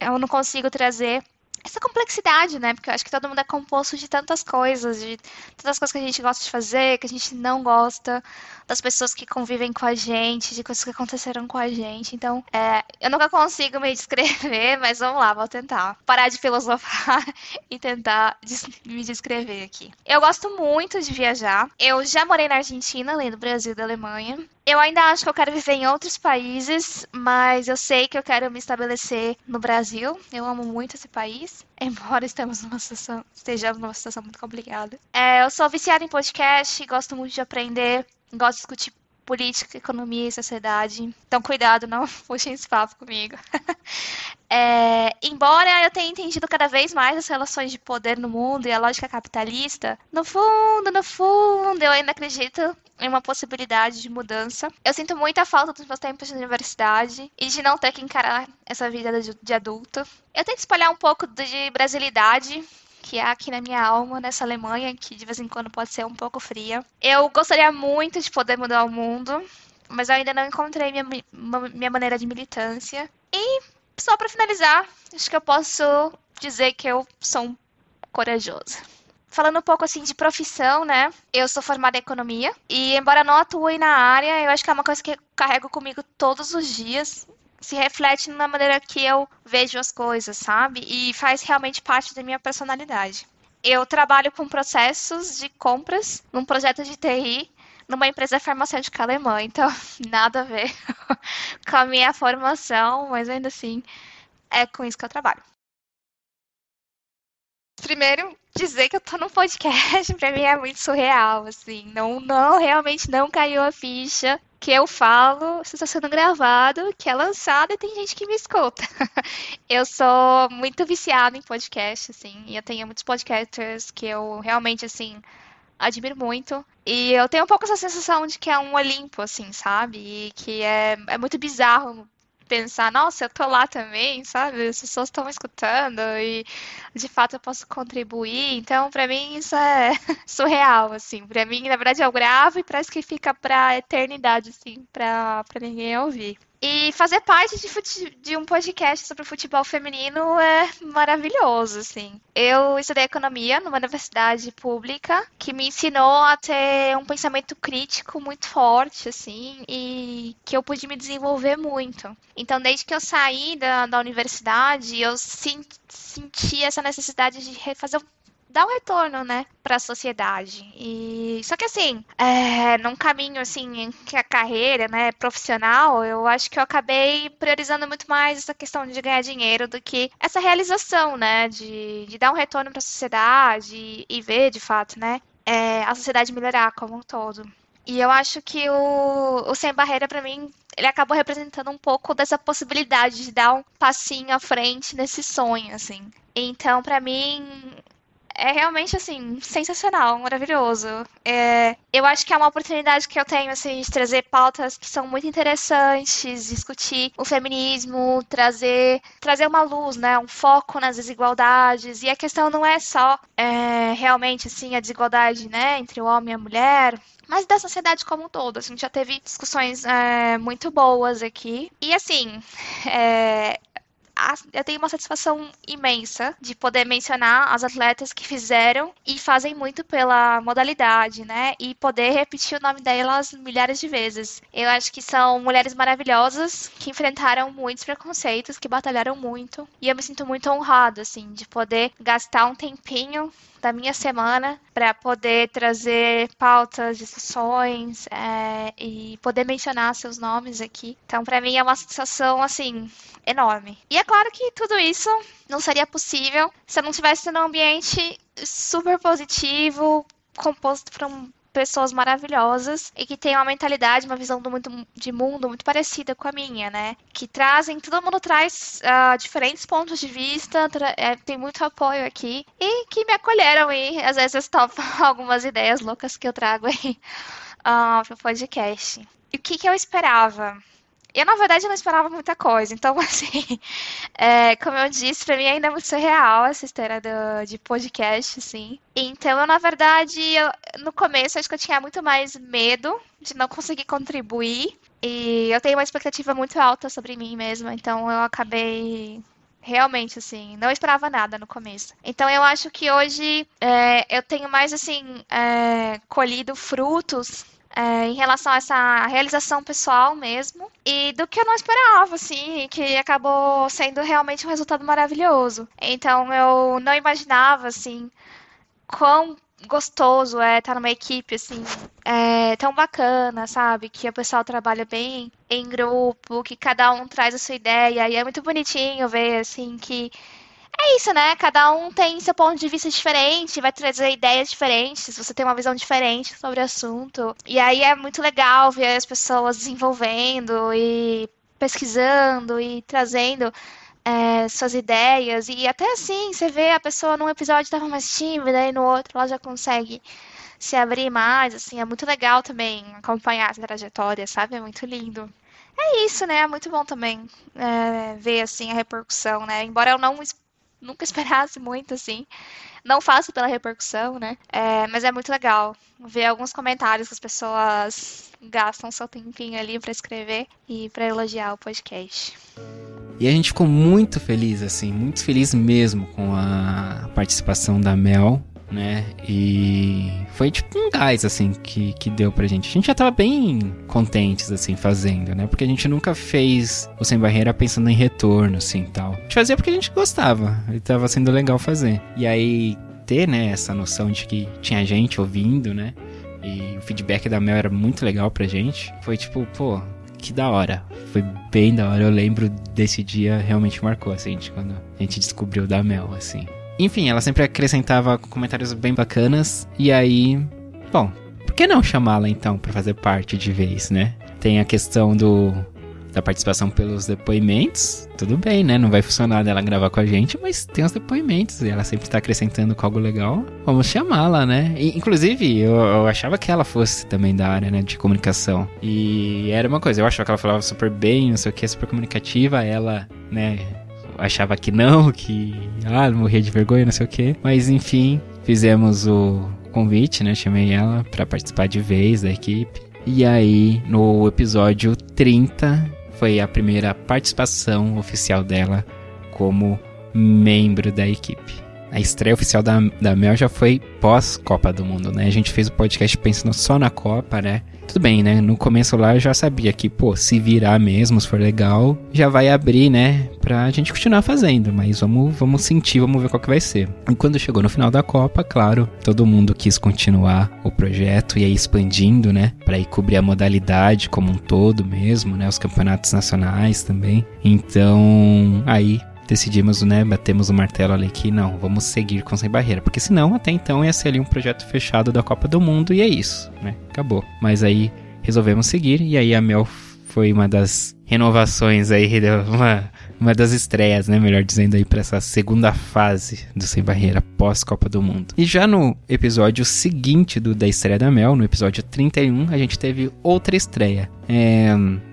eu não consigo trazer essa complexidade, né? Porque eu acho que todo mundo é composto de tantas coisas, de tantas coisas que a gente gosta de fazer, que a gente não gosta, das pessoas que convivem com a gente, de coisas que aconteceram com a gente. Então, é, eu nunca consigo me descrever, mas vamos lá, vou tentar. Parar de filosofar e tentar me descrever aqui. Eu gosto muito de viajar. Eu já morei na Argentina, além do Brasil e da Alemanha. Eu ainda acho que eu quero viver em outros países, mas eu sei que eu quero me estabelecer no Brasil. Eu amo muito esse país, embora estamos numa situação, estejamos numa situação muito complicada. É, eu sou viciada em podcast, gosto muito de aprender, gosto de discutir política, economia e sociedade. Então, cuidado, não puxem esse papo comigo. é, embora eu tenha entendido cada vez mais as relações de poder no mundo e a lógica capitalista, no fundo, no fundo, eu ainda acredito em uma possibilidade de mudança. Eu sinto muita falta dos meus tempos de universidade e de não ter que encarar essa vida de, adulta. Eu tento espalhar um pouco de brasilidade que há aqui na minha alma, nessa Alemanha, que de vez em quando pode ser um pouco fria. Eu gostaria muito de poder mudar o mundo, mas eu ainda não encontrei minha, minha maneira de militância. E só para finalizar, acho que eu posso dizer que eu sou corajosa. Falando um pouco assim de profissão, né? Eu sou formada em economia e embora não atue na área, eu acho que é uma coisa que eu carrego comigo todos os dias se reflete na maneira que eu vejo as coisas, sabe? E faz realmente parte da minha personalidade. Eu trabalho com processos de compras num projeto de TI numa empresa farmacêutica alemã, então nada a ver com a minha formação, mas ainda assim é com isso que eu trabalho. Primeiro, dizer que eu tô num podcast pra mim é muito surreal, assim, não, não, realmente não caiu a ficha que eu falo, está sendo gravado, que é lançado e tem gente que me escuta. eu sou muito viciada em podcast, assim, e eu tenho muitos podcasters que eu realmente, assim, admiro muito. E eu tenho um pouco essa sensação de que é um Olimpo, assim, sabe? E que é, é muito bizarro pensar, nossa, eu tô lá também, sabe? As pessoas estão escutando e de fato eu posso contribuir. Então, para mim isso é surreal, assim. Para mim, na verdade, eu gravo e parece que fica pra eternidade, assim, pra ninguém ouvir. E fazer parte de, de, um podcast sobre futebol feminino é maravilhoso, assim. Eu estudei economia numa universidade pública que me ensinou a ter um pensamento crítico muito forte, assim, e que eu pude me desenvolver muito. Então, desde que eu saí da, da universidade, eu senti, senti essa necessidade de fazer um dá um retorno, né, para a sociedade. E só que assim, é, num caminho assim que a carreira, né, profissional, eu acho que eu acabei priorizando muito mais essa questão de ganhar dinheiro do que essa realização, né, de, de dar um retorno para a sociedade e, e, ver, de fato, né, é, a sociedade melhorar como um todo. E eu acho que o, o Sem Barreira, para mim, ele acabou representando um pouco dessa possibilidade de dar um passinho à frente nesse sonho, assim. Então, para mim, é realmente, assim, sensacional, maravilhoso. É, eu acho que é uma oportunidade que eu tenho, assim, de trazer pautas que são muito interessantes, discutir o feminismo, trazer, trazer uma luz, né, um foco nas desigualdades. E a questão não é só, é, realmente, assim, a desigualdade, né, entre o homem e a mulher, mas da sociedade como um todo. A gente já teve discussões é, muito boas aqui. E assim, é, eu tenho uma satisfação imensa de poder mencionar as atletas que fizeram e fazem muito pela modalidade, né? E poder repetir o nome delas milhares de vezes. Eu acho que são mulheres maravilhosas que enfrentaram muitos preconceitos, que batalharam muito. E eu me sinto muito honrada, assim, de poder gastar um tempinho da minha semana para poder trazer pautas, discussões é, e poder mencionar seus nomes aqui. Então, para mim é uma sensação assim enorme. E é claro que tudo isso não seria possível se eu não estivesse num ambiente super positivo, composto por um pessoas maravilhosas e que têm uma mentalidade, uma visão do muito, de mundo muito parecida com a minha, né? Que trazem, todo mundo traz uh, diferentes pontos de vista, é, tem muito apoio aqui e que me acolheram e às vezes topam algumas ideias loucas que eu trago aí uh, pro podcast. E o que, que eu esperava? Eu, na verdade, não esperava muita coisa. Então, assim, é, como eu disse, pra mim ainda é muito surreal essa história do, de podcast, assim. Então, eu, na verdade, eu, no começo, acho que eu tinha muito mais medo de não conseguir contribuir. E eu tenho uma expectativa muito alta sobre mim mesma. Então, eu acabei realmente, assim, não esperava nada no começo. Então eu acho que hoje é, eu tenho mais, assim, é, colhido frutos é, em relação a essa realização pessoal mesmo. E do que eu não esperava, assim, que acabou sendo realmente um resultado maravilhoso. Então eu não imaginava, assim, quão gostoso é estar numa equipe assim é, tão bacana, sabe? Que o pessoal trabalha bem em grupo, que cada um traz a sua ideia e é muito bonitinho ver assim que é isso, né? Cada um tem seu ponto de vista diferente, vai trazer ideias diferentes, você tem uma visão diferente sobre o assunto. E aí é muito legal ver as pessoas desenvolvendo e pesquisando e trazendo é, suas ideias. E até assim, você vê a pessoa num episódio estava mais tímida e no outro ela já consegue se abrir mais, assim, é muito legal também acompanhar essa trajetória, sabe? É muito lindo. É isso, né? É muito bom também é, ver, assim, a repercussão, né? Embora eu não nunca esperasse muito, assim. Não faço pela repercussão, né? É, mas é muito legal ver alguns comentários que as pessoas gastam seu tempinho ali para escrever e para elogiar o podcast. E a gente ficou muito feliz, assim, muito feliz mesmo com a participação da Mel né? E foi tipo um gás, assim, que, que deu pra gente. A gente já tava bem contentes, assim, fazendo, né? Porque a gente nunca fez o Sem Barreira pensando em retorno, assim, tal. A gente fazia porque a gente gostava, e tava sendo legal fazer. E aí, ter, né, essa noção de que tinha gente ouvindo, né? E o feedback da Mel era muito legal pra gente. Foi tipo, pô, que da hora. Foi bem da hora. Eu lembro desse dia, realmente marcou, assim, de quando a gente descobriu da Mel, assim. Enfim, ela sempre acrescentava comentários bem bacanas. E aí, bom, por que não chamá-la então para fazer parte de vez, né? Tem a questão do da participação pelos depoimentos, tudo bem, né? Não vai funcionar dela gravar com a gente, mas tem os depoimentos e ela sempre tá acrescentando com algo legal. Vamos chamá-la, né? E, inclusive, eu, eu, achava que ela fosse também da área, né, de comunicação. E era uma coisa, eu achava que ela falava super bem, não sei o que, super comunicativa. Ela, né, achava que não, que ah, morria de vergonha, não sei o que. Mas enfim, fizemos o convite, né? Chamei ela para participar de vez da equipe. E aí, no episódio 30, foi a primeira participação oficial dela como membro da equipe. A estreia oficial da, da Mel já foi pós-Copa do Mundo, né? A gente fez o podcast pensando só na Copa, né? Tudo bem, né? No começo lá eu já sabia que, pô, se virar mesmo, se for legal, já vai abrir, né? Pra gente continuar fazendo. Mas vamos, vamos sentir, vamos ver qual que vai ser. E quando chegou no final da Copa, claro, todo mundo quis continuar o projeto e aí expandindo, né? Pra ir cobrir a modalidade como um todo mesmo, né? Os campeonatos nacionais também. Então, aí decidimos, né, batemos o martelo ali que não, vamos seguir com Sem Barreira, porque senão até então ia ser ali um projeto fechado da Copa do Mundo e é isso, né, acabou. Mas aí resolvemos seguir e aí a Mel foi uma das renovações aí, uma, uma das estreias, né, melhor dizendo aí para essa segunda fase do Sem Barreira pós Copa do Mundo. E já no episódio seguinte do da estreia da Mel, no episódio 31, a gente teve outra estreia. É,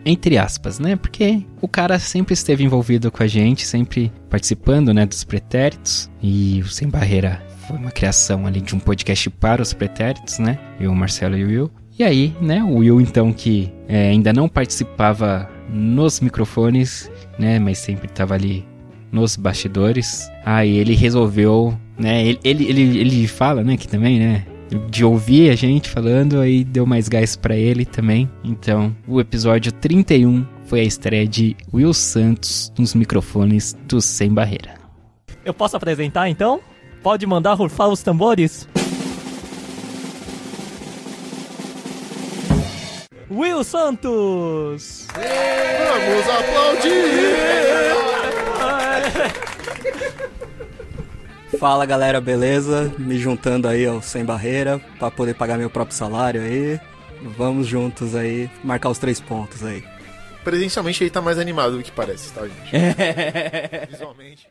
entre aspas, né? Porque o cara sempre esteve envolvido com a gente, sempre participando, né, dos pretéritos e o Sem Barreira foi uma criação ali de um podcast para os pretéritos, né? Eu, Marcelo e o Will. E aí, né, o Will então que é, ainda não participava nos microfones, né, mas sempre estava ali nos bastidores. Aí ele resolveu, né, ele, ele, ele, ele fala, né, que também, né, de ouvir a gente falando, aí deu mais gás para ele também. Então, o episódio 31 foi a estreia de Will Santos nos microfones do Sem Barreira. Eu posso apresentar então? Pode mandar rufar os tambores? Will Santos. Vamos aplaudir! Fala galera, beleza? Me juntando aí ao Sem Barreira para poder pagar meu próprio salário aí. Vamos juntos aí, marcar os três pontos aí. Presencialmente ele tá mais animado do que parece, tá, gente? Visualmente.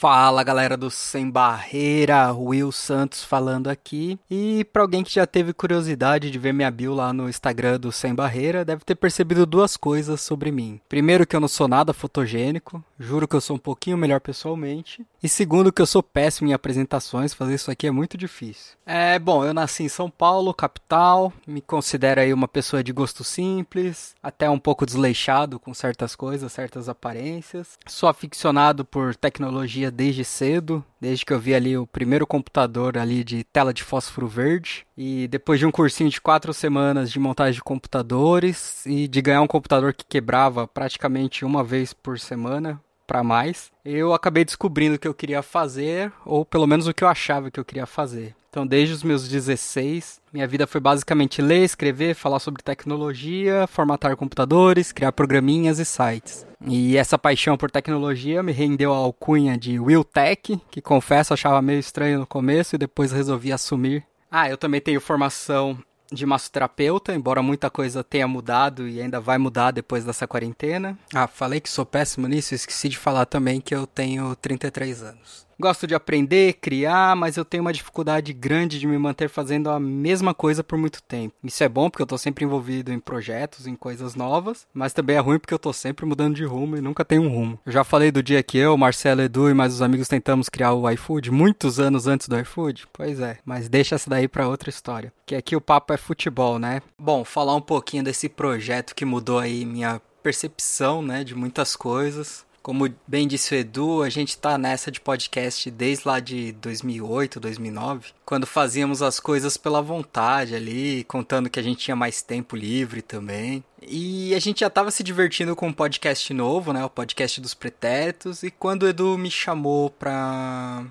Fala galera do Sem Barreira, Will Santos falando aqui. E para alguém que já teve curiosidade de ver minha bio lá no Instagram do Sem Barreira, deve ter percebido duas coisas sobre mim. Primeiro, que eu não sou nada fotogênico, juro que eu sou um pouquinho melhor pessoalmente. E segundo, que eu sou péssimo em apresentações, fazer isso aqui é muito difícil. É, bom, eu nasci em São Paulo, capital, me considero aí uma pessoa de gosto simples, até um pouco desleixado com certas coisas, certas aparências. Sou aficionado por tecnologia desde cedo, desde que eu vi ali o primeiro computador ali de tela de fósforo verde. E depois de um cursinho de quatro semanas de montagem de computadores e de ganhar um computador que quebrava praticamente uma vez por semana, para mais, eu acabei descobrindo o que eu queria fazer, ou pelo menos o que eu achava que eu queria fazer. Então, desde os meus 16, minha vida foi basicamente ler, escrever, falar sobre tecnologia, formatar computadores, criar programinhas e sites. E essa paixão por tecnologia me rendeu a alcunha de Will Tech, que confesso achava meio estranho no começo e depois resolvi assumir. Ah, eu também tenho formação de massoterapeuta, embora muita coisa tenha mudado e ainda vai mudar depois dessa quarentena. Ah, falei que sou péssimo nisso, esqueci de falar também que eu tenho 33 anos. Gosto de aprender, criar, mas eu tenho uma dificuldade grande de me manter fazendo a mesma coisa por muito tempo. Isso é bom porque eu tô sempre envolvido em projetos, em coisas novas, mas também é ruim porque eu tô sempre mudando de rumo e nunca tenho um rumo. Eu já falei do dia que eu, Marcelo, Edu e mais os amigos tentamos criar o iFood muitos anos antes do iFood? Pois é, mas deixa essa daí para outra história. Que aqui o papo é futebol, né? Bom, falar um pouquinho desse projeto que mudou aí minha percepção, né, de muitas coisas. Como bem disse o Edu, a gente tá nessa de podcast desde lá de 2008, 2009, quando fazíamos as coisas pela vontade ali, contando que a gente tinha mais tempo livre também. E a gente já tava se divertindo com um podcast novo, né, o podcast dos pretéritos, e quando o Edu me chamou pra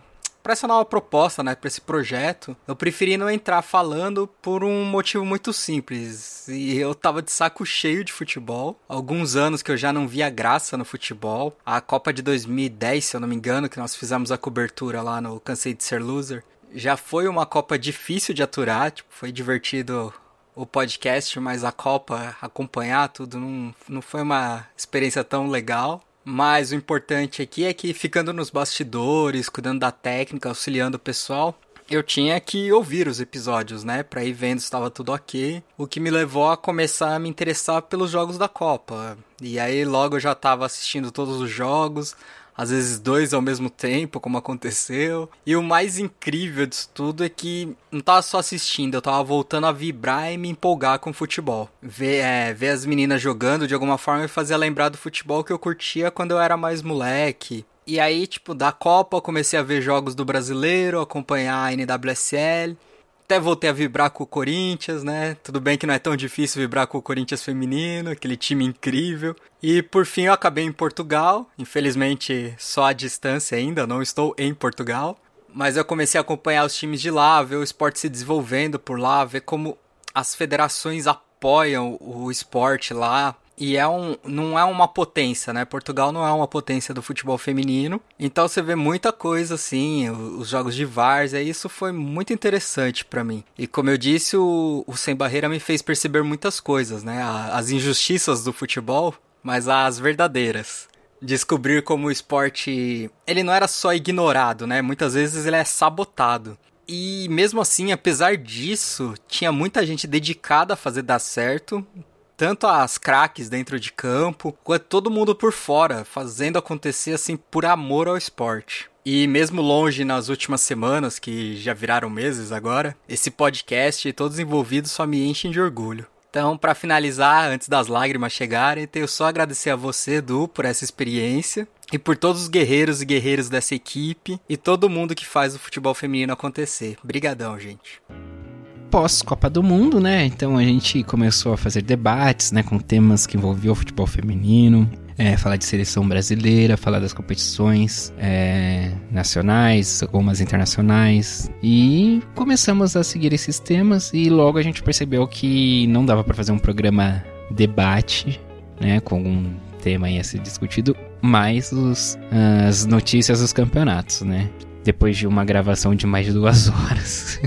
para essa nova proposta, né, para esse projeto, eu preferi não entrar falando por um motivo muito simples. E eu tava de saco cheio de futebol. Alguns anos que eu já não via graça no futebol. A Copa de 2010, se eu não me engano, que nós fizemos a cobertura lá no Cansei de Ser Loser, já foi uma Copa difícil de aturar, tipo, foi divertido o podcast, mas a Copa, acompanhar tudo, não, não foi uma experiência tão legal. Mas o importante aqui é que ficando nos bastidores, cuidando da técnica, auxiliando o pessoal, eu tinha que ouvir os episódios, né, para ir vendo se estava tudo ok. O que me levou a começar a me interessar pelos jogos da Copa. E aí logo eu já estava assistindo todos os jogos, às vezes dois ao mesmo tempo, como aconteceu. E o mais incrível disso tudo é que não tava só assistindo, eu tava voltando a vibrar e me empolgar com o futebol. Ver, é, ver as meninas jogando de alguma forma me fazia lembrar do futebol que eu curtia quando eu era mais moleque. E aí, tipo, da Copa comecei a ver jogos do brasileiro, acompanhar a NWSL até voltei a vibrar com o Corinthians, né? Tudo bem que não é tão difícil vibrar com o Corinthians feminino, aquele time incrível. E por fim eu acabei em Portugal, infelizmente só à distância ainda, não estou em Portugal. Mas eu comecei a acompanhar os times de lá, ver o esporte se desenvolvendo por lá, ver como as federações apoiam o esporte lá, e é um, não é uma potência, né? Portugal não é uma potência do futebol feminino. Então você vê muita coisa assim, os jogos de várzea, isso foi muito interessante para mim. E como eu disse, o, o Sem Barreira me fez perceber muitas coisas, né? As injustiças do futebol, mas as verdadeiras. Descobrir como o esporte, ele não era só ignorado, né? Muitas vezes ele é sabotado. E mesmo assim, apesar disso, tinha muita gente dedicada a fazer dar certo, tanto as craques dentro de campo, quanto todo mundo por fora, fazendo acontecer assim por amor ao esporte. E mesmo longe nas últimas semanas, que já viraram meses agora, esse podcast e todos envolvidos só me enchem de orgulho. Então, para finalizar, antes das lágrimas chegarem, tenho só agradecer a você, Edu, por essa experiência e por todos os guerreiros e guerreiras dessa equipe e todo mundo que faz o futebol feminino acontecer. Brigadão, gente pós-Copa do Mundo, né? Então a gente começou a fazer debates, né, com temas que envolviam o futebol feminino, é, falar de seleção brasileira, falar das competições é, nacionais, algumas internacionais. E começamos a seguir esses temas e logo a gente percebeu que não dava para fazer um programa debate, né, com um tema ia ser discutido mais os, as notícias dos campeonatos, né? Depois de uma gravação de mais de duas horas.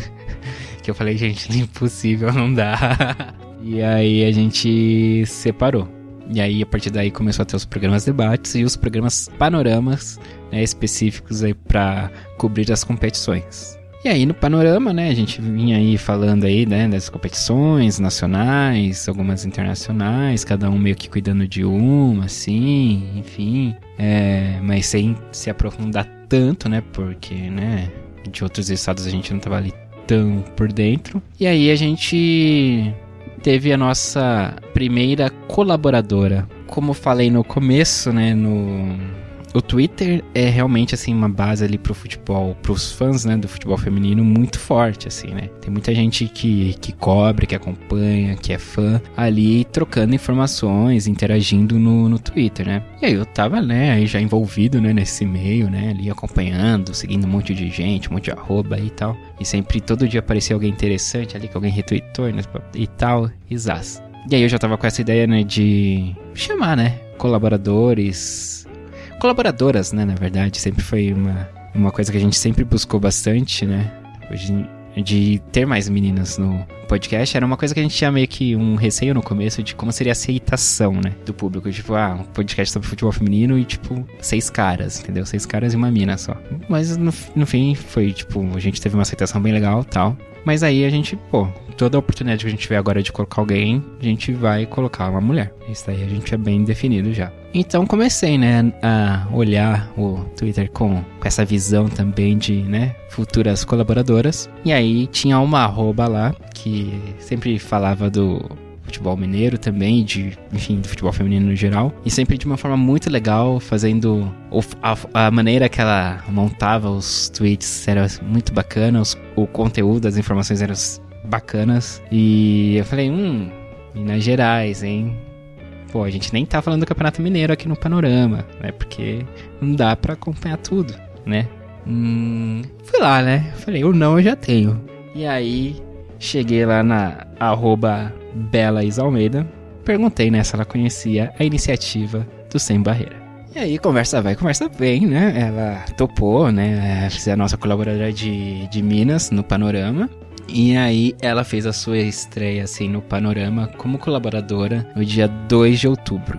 Que eu falei, gente, impossível, não dá. e aí a gente separou. E aí, a partir daí, começou a ter os programas debates e os programas panoramas né, específicos aí para cobrir as competições. E aí no panorama, né, a gente vinha aí falando aí, né, das competições nacionais, algumas internacionais, cada um meio que cuidando de uma, assim, enfim. É, mas sem se aprofundar tanto, né, porque, né, de outros estados a gente não tava ali por dentro. E aí a gente teve a nossa primeira colaboradora. Como falei no começo, né, no o Twitter é realmente assim uma base ali pro futebol, pros fãs, né, do futebol feminino muito forte assim, né? Tem muita gente que que cobre, que acompanha, que é fã ali trocando informações, interagindo no, no Twitter, né? E aí eu tava, né, aí já envolvido, né, nesse meio, né, ali acompanhando, seguindo um monte de gente, um monte de arroba e tal. E sempre todo dia aparecia alguém interessante ali que alguém retweetou né, e tal, e zaz. E aí eu já tava com essa ideia, né, de chamar, né, colaboradores, colaboradoras, né, na verdade, sempre foi uma, uma coisa que a gente sempre buscou bastante, né, hoje de ter mais meninas no podcast era uma coisa que a gente tinha meio que um receio no começo de como seria a aceitação, né, do público, tipo, ah, um podcast sobre futebol feminino e, tipo, seis caras, entendeu? Seis caras e uma mina só. Mas, no, no fim, foi, tipo, a gente teve uma aceitação bem legal tal. Mas aí a gente, pô, toda oportunidade que a gente tiver agora de colocar alguém, a gente vai colocar uma mulher. Isso aí a gente é bem definido já. Então comecei, né, a olhar o Twitter com, com essa visão também de, né, futuras colaboradoras. E aí tinha uma arroba lá que sempre falava do futebol mineiro também, de, enfim, do futebol feminino no geral. E sempre de uma forma muito legal, fazendo. A, a maneira que ela montava os tweets era muito bacana, os, o conteúdo, as informações eram bacanas. E eu falei, hum, Minas Gerais, hein? Pô, a gente nem tá falando do Campeonato Mineiro aqui no Panorama, né? Porque não dá para acompanhar tudo, né? Hum, fui lá, né? Falei, o não eu já tenho. E aí, cheguei lá na arroba Bela perguntei né, se ela conhecia a iniciativa do Sem Barreira. E aí, conversa vai, conversa vem, né? Ela topou, né? É a nossa colaboradora de, de Minas no Panorama. E aí, ela fez a sua estreia, assim, no Panorama como colaboradora no dia 2 de outubro.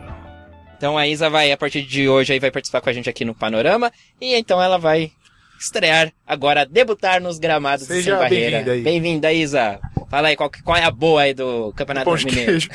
Então a Isa vai, a partir de hoje, aí vai participar com a gente aqui no Panorama. E então ela vai estrear agora, debutar nos gramados Seja Sem Barreira. bem-vinda, Isa. Bem-vinda, Isa. Fala aí, qual, que- qual é a boa aí do Campeonato de Mineiro?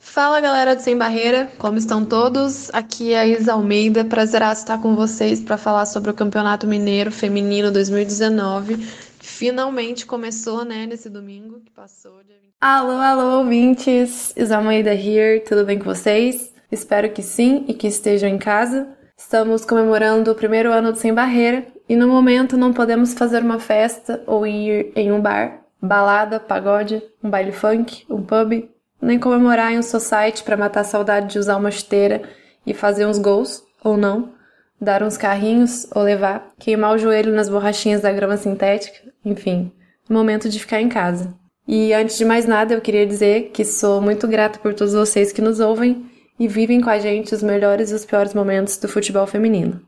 Fala galera do Sem Barreira, como estão todos? Aqui é a Isa Almeida, prazeraço estar com vocês para falar sobre o Campeonato Mineiro Feminino 2019, que finalmente começou, né, nesse domingo que passou. Dia 20. Alô, alô, ouvintes! Isa Almeida here, tudo bem com vocês? Espero que sim e que estejam em casa. Estamos comemorando o primeiro ano do Sem Barreira e no momento não podemos fazer uma festa ou ir em um bar, balada, pagode, um baile funk, um pub, nem comemorar em um society para matar a saudade de usar uma chuteira e fazer uns gols, ou não, dar uns carrinhos ou levar, queimar o joelho nas borrachinhas da grama sintética, enfim, momento de ficar em casa. E antes de mais nada, eu queria dizer que sou muito grata por todos vocês que nos ouvem e vivem com a gente os melhores e os piores momentos do futebol feminino.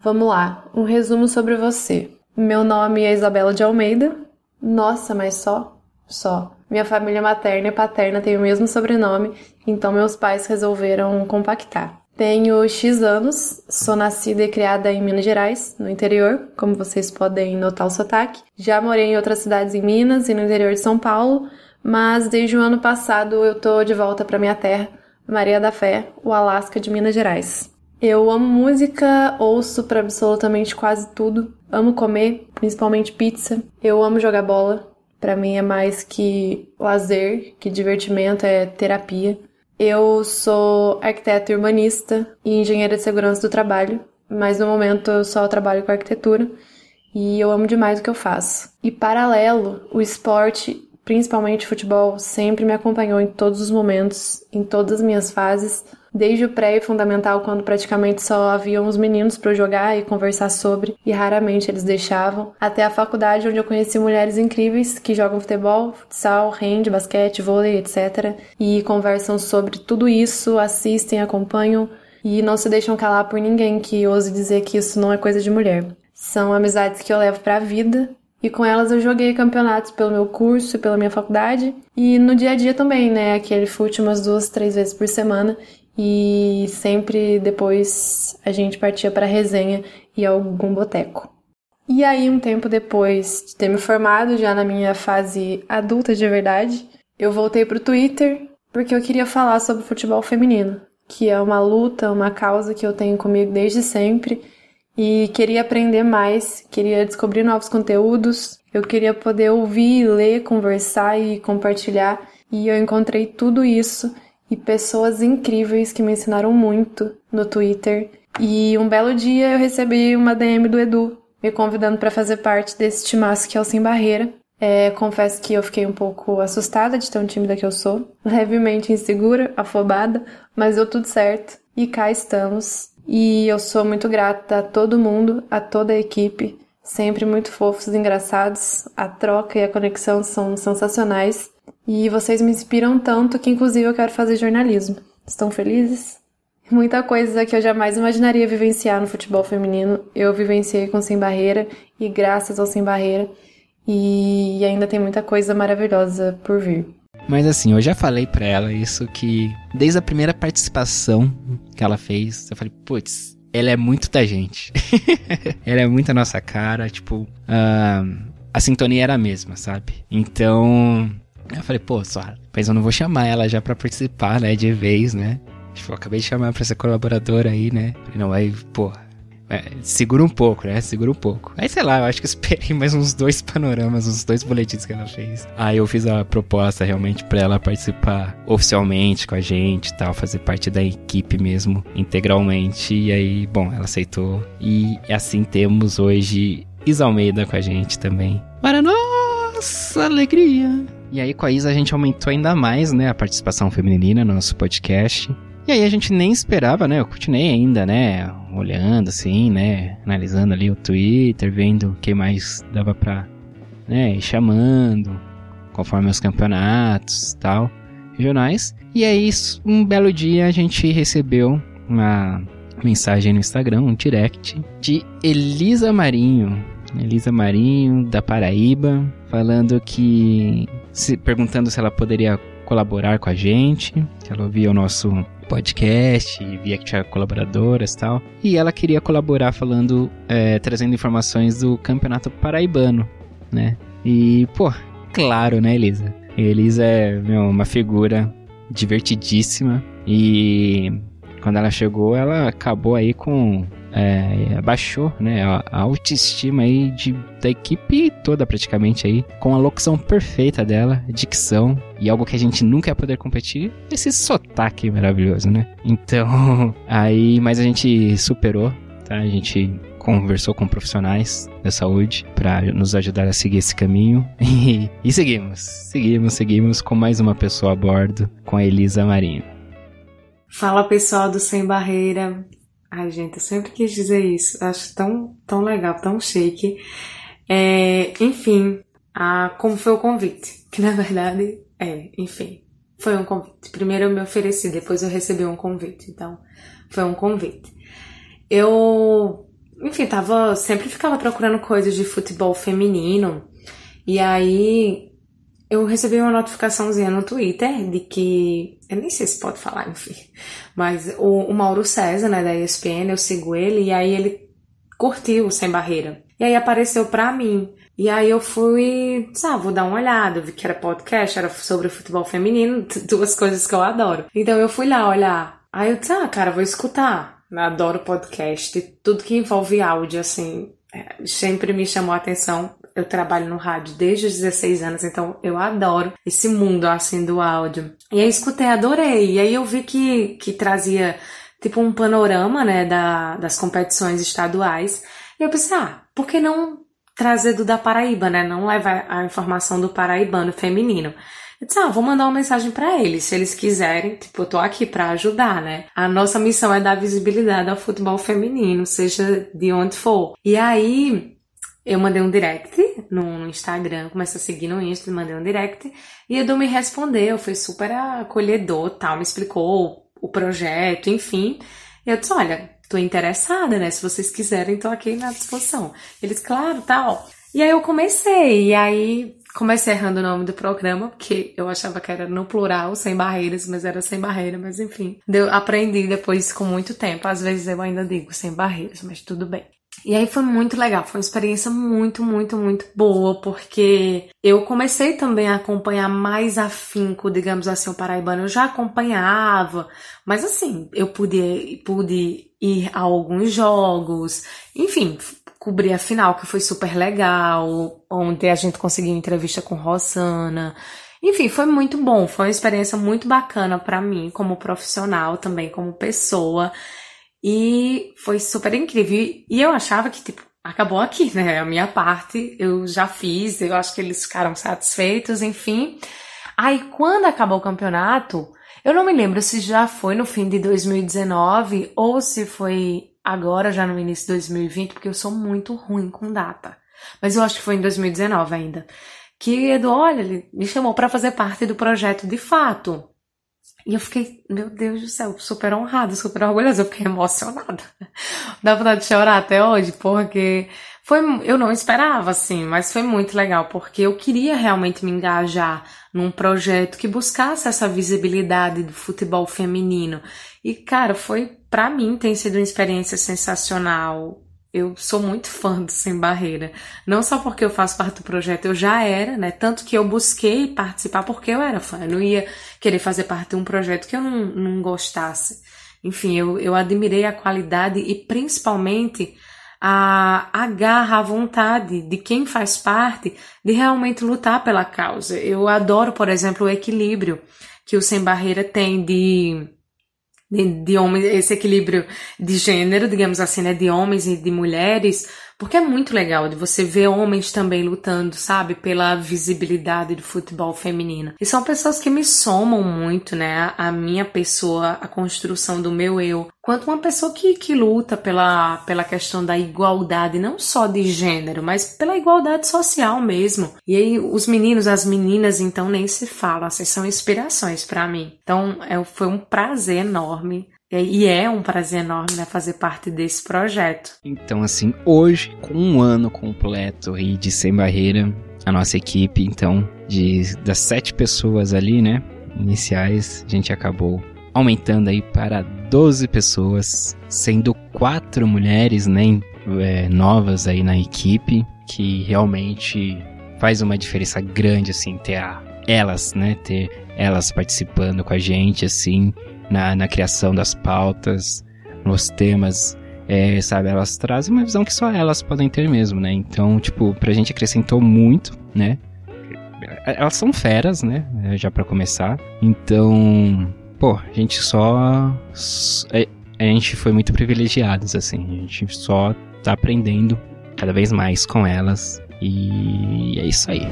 Vamos lá, um resumo sobre você. Meu nome é Isabela de Almeida. Nossa, mas só? Só. Minha família materna e paterna têm o mesmo sobrenome, então meus pais resolveram compactar. Tenho X anos, sou nascida e criada em Minas Gerais, no interior, como vocês podem notar o sotaque. Já morei em outras cidades em Minas e no interior de São Paulo, mas desde o ano passado eu tô de volta para minha terra, Maria da Fé, o Alasca de Minas Gerais. Eu amo música, ouço para absolutamente quase tudo. Amo comer, principalmente pizza. Eu amo jogar bola. Para mim é mais que lazer, que divertimento, é terapia. Eu sou arquiteta urbanista e engenheira de segurança do trabalho, mas no momento eu só trabalho com arquitetura e eu amo demais o que eu faço. E paralelo, o esporte principalmente futebol, sempre me acompanhou em todos os momentos, em todas as minhas fases, desde o pré e fundamental, quando praticamente só haviam os meninos para jogar e conversar sobre, e raramente eles deixavam, até a faculdade, onde eu conheci mulheres incríveis que jogam futebol, futsal, hand, basquete, vôlei, etc. e conversam sobre tudo isso, assistem, acompanham e não se deixam calar por ninguém que ouse dizer que isso não é coisa de mulher. São amizades que eu levo para a vida e com elas eu joguei campeonatos pelo meu curso pela minha faculdade. E no dia a dia também, né? Aquele fute umas duas, três vezes por semana. E sempre depois a gente partia para resenha e algum boteco. E aí, um tempo depois de ter me formado, já na minha fase adulta de verdade, eu voltei pro Twitter porque eu queria falar sobre futebol feminino, que é uma luta, uma causa que eu tenho comigo desde sempre e queria aprender mais, queria descobrir novos conteúdos, eu queria poder ouvir, ler, conversar e compartilhar. E eu encontrei tudo isso e pessoas incríveis que me ensinaram muito no Twitter. E um belo dia eu recebi uma DM do Edu me convidando para fazer parte desse timaço que é o Sem Barreira. É, confesso que eu fiquei um pouco assustada de tão tímida que eu sou, levemente insegura, afobada, mas deu tudo certo. E cá estamos. E eu sou muito grata a todo mundo, a toda a equipe, sempre muito fofos engraçados. A troca e a conexão são sensacionais. E vocês me inspiram tanto que, inclusive, eu quero fazer jornalismo. Estão felizes? Muita coisa que eu jamais imaginaria vivenciar no futebol feminino, eu vivenciei com Sem Barreira e graças ao Sem Barreira. E ainda tem muita coisa maravilhosa por vir. Mas assim, eu já falei pra ela isso que desde a primeira participação que ela fez, eu falei, putz, ela é muito da gente. ela é muito a nossa cara, tipo, uh, a sintonia era a mesma, sabe? Então, eu falei, pô, só, mas eu não vou chamar ela já pra participar, né, de vez, né? Tipo, eu acabei de chamar pra ser colaboradora aí, né? Falei, não, aí, pô, é, segura um pouco, né? Segura um pouco. Aí, sei lá, eu acho que esperei mais uns dois panoramas, uns dois boletins que ela fez. Aí eu fiz a proposta realmente para ela participar oficialmente com a gente e tal, fazer parte da equipe mesmo, integralmente. E aí, bom, ela aceitou. E assim temos hoje Isa Almeida com a gente também. Para nossa alegria! E aí com a Isa a gente aumentou ainda mais, né, a participação feminina no nosso podcast. E aí a gente nem esperava, né? Eu continuei ainda, né? Olhando assim, né? Analisando ali o Twitter, vendo quem mais dava pra, né? Ir chamando, conforme os campeonatos tal, regionais. E aí, um belo dia a gente recebeu uma mensagem no Instagram, um direct, de Elisa Marinho. Elisa Marinho, da Paraíba, falando que. Se, perguntando se ela poderia colaborar com a gente, que ela ouvia o nosso podcast, via que tinha colaboradoras e tal. E ela queria colaborar falando, é, trazendo informações do campeonato paraibano, né? E, pô, claro, né, Elisa? Elisa é meu, uma figura divertidíssima e quando ela chegou, ela acabou aí com é, baixou né, a, autoestima aí de, da equipe toda praticamente aí, com a locução perfeita dela, dicção e algo que a gente nunca ia poder competir, esse sotaque maravilhoso, né? Então, aí, mas a gente superou, tá? A gente conversou com profissionais da saúde para nos ajudar a seguir esse caminho e, e seguimos, seguimos, seguimos com mais uma pessoa a bordo, com a Elisa Marinho. Fala pessoal do Sem Barreira, Ai, gente, eu sempre quis dizer isso. Acho tão, tão legal, tão chique. É, enfim, a, como foi o convite? Que na verdade, é, enfim, foi um convite. Primeiro eu me ofereci, depois eu recebi um convite. Então, foi um convite. Eu, enfim, tava, sempre ficava procurando coisas de futebol feminino. E aí, eu recebi uma notificaçãozinha no Twitter de que. Eu nem sei se pode falar, enfim. Mas o, o Mauro César, né, da ESPN, eu sigo ele, e aí ele curtiu Sem Barreira. E aí apareceu pra mim. E aí eu fui, sabe, vou dar uma olhada, vi que era podcast, era sobre futebol feminino, duas coisas que eu adoro. Então eu fui lá olhar. Aí eu disse, ah, cara, vou escutar. Eu adoro podcast, tudo que envolve áudio, assim, é, sempre me chamou a atenção eu trabalho no rádio desde os 16 anos, então eu adoro esse mundo assim do áudio. E aí escutei, adorei. E aí eu vi que, que trazia tipo um panorama, né, da, das competições estaduais. E eu pensei, ah, por que não trazer do da Paraíba, né? Não levar a informação do paraibano feminino. Eu disse, ah, vou mandar uma mensagem para eles, se eles quiserem, tipo, eu tô aqui para ajudar, né? A nossa missão é dar visibilidade ao futebol feminino, seja de onde for. E aí, eu mandei um direct no, Instagram, comecei a seguir no Insta, mandei um direct, e Edu me respondeu, foi super acolhedor, tal, me explicou o projeto, enfim. E eu disse, olha, tô interessada, né? Se vocês quiserem, tô aqui na disposição. Eles, claro, tal. E aí eu comecei, e aí comecei errando o nome do programa, porque eu achava que era no plural, sem barreiras, mas era sem barreira, mas enfim. Eu aprendi depois com muito tempo. Às vezes eu ainda digo sem barreiras, mas tudo bem. E aí foi muito legal, foi uma experiência muito, muito, muito boa, porque eu comecei também a acompanhar mais afinco, digamos assim, o Paraibano. Eu já acompanhava, mas assim, eu pude, pude ir a alguns jogos, enfim, cobrir a final, que foi super legal, onde a gente conseguiu entrevista com Rosana. Enfim, foi muito bom, foi uma experiência muito bacana para mim, como profissional, também como pessoa. E foi super incrível. E eu achava que, tipo, acabou aqui, né? A minha parte eu já fiz, eu acho que eles ficaram satisfeitos, enfim. Aí, quando acabou o campeonato, eu não me lembro se já foi no fim de 2019 ou se foi agora, já no início de 2020, porque eu sou muito ruim com data. Mas eu acho que foi em 2019 ainda. Que Edu, olha, ele me chamou para fazer parte do projeto de fato. E eu fiquei, meu Deus do céu, super honrada, super orgulhosa, eu fiquei emocionada. Dá vontade de chorar até hoje, porque foi, eu não esperava assim, mas foi muito legal, porque eu queria realmente me engajar num projeto que buscasse essa visibilidade do futebol feminino. E cara, foi para mim tem sido uma experiência sensacional eu sou muito fã do Sem Barreira. Não só porque eu faço parte do projeto, eu já era, né? Tanto que eu busquei participar porque eu era fã. Eu não ia querer fazer parte de um projeto que eu não, não gostasse. Enfim, eu, eu admirei a qualidade e principalmente a, a garra, a vontade de quem faz parte de realmente lutar pela causa. Eu adoro, por exemplo, o equilíbrio que o Sem Barreira tem de de, de homens, esse equilíbrio de gênero, digamos assim, né, de homens e de mulheres, porque é muito legal de você ver homens também lutando, sabe, pela visibilidade do futebol feminino. E são pessoas que me somam muito, né, a minha pessoa, a construção do meu eu, quanto uma pessoa que, que luta pela, pela questão da igualdade, não só de gênero, mas pela igualdade social mesmo. E aí os meninos, as meninas, então nem se fala, assim, são inspirações para mim. Então é, foi um prazer enorme e é um prazer enorme né, fazer parte desse projeto. Então, assim, hoje, com um ano completo aí de Sem Barreira, a nossa equipe, então, de das sete pessoas ali, né, iniciais, a gente acabou aumentando aí para 12 pessoas, sendo quatro mulheres, né, é, novas aí na equipe, que realmente faz uma diferença grande, assim, ter a, elas, né, ter elas participando com a gente, assim, na, na criação das pautas, nos temas, é, sabe? Elas trazem uma visão que só elas podem ter mesmo, né? Então, tipo, pra gente acrescentou muito, né? Elas são feras, né? É, já para começar. Então, pô, a gente só. É, a gente foi muito privilegiados, assim. A gente só tá aprendendo cada vez mais com elas. E é isso aí.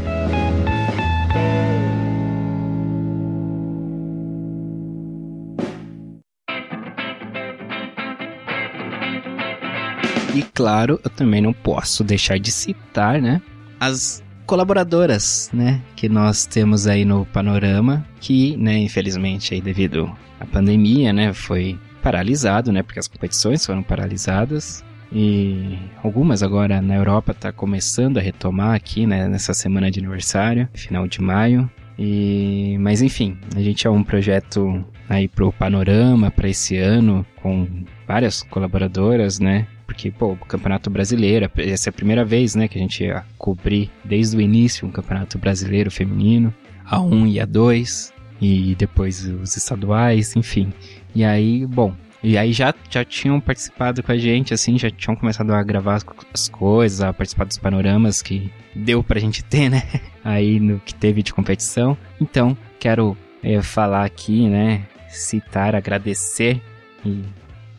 E claro, eu também não posso deixar de citar, né, as colaboradoras, né, que nós temos aí no panorama, que, né, infelizmente aí devido à pandemia, né, foi paralisado, né, porque as competições foram paralisadas e algumas agora na Europa tá começando a retomar aqui, né, nessa semana de aniversário, final de maio. E mas enfim, a gente é um projeto aí pro panorama para esse ano com várias colaboradoras, né? Porque, pô, o Campeonato Brasileiro, essa é a primeira vez, né, que a gente ia cobrir desde o início um Campeonato Brasileiro feminino, a 1 e a 2, e depois os estaduais, enfim. E aí, bom, e aí já, já tinham participado com a gente, assim, já tinham começado a gravar as coisas, a participar dos panoramas que deu pra gente ter, né, aí no que teve de competição. Então, quero é, falar aqui, né, citar, agradecer e,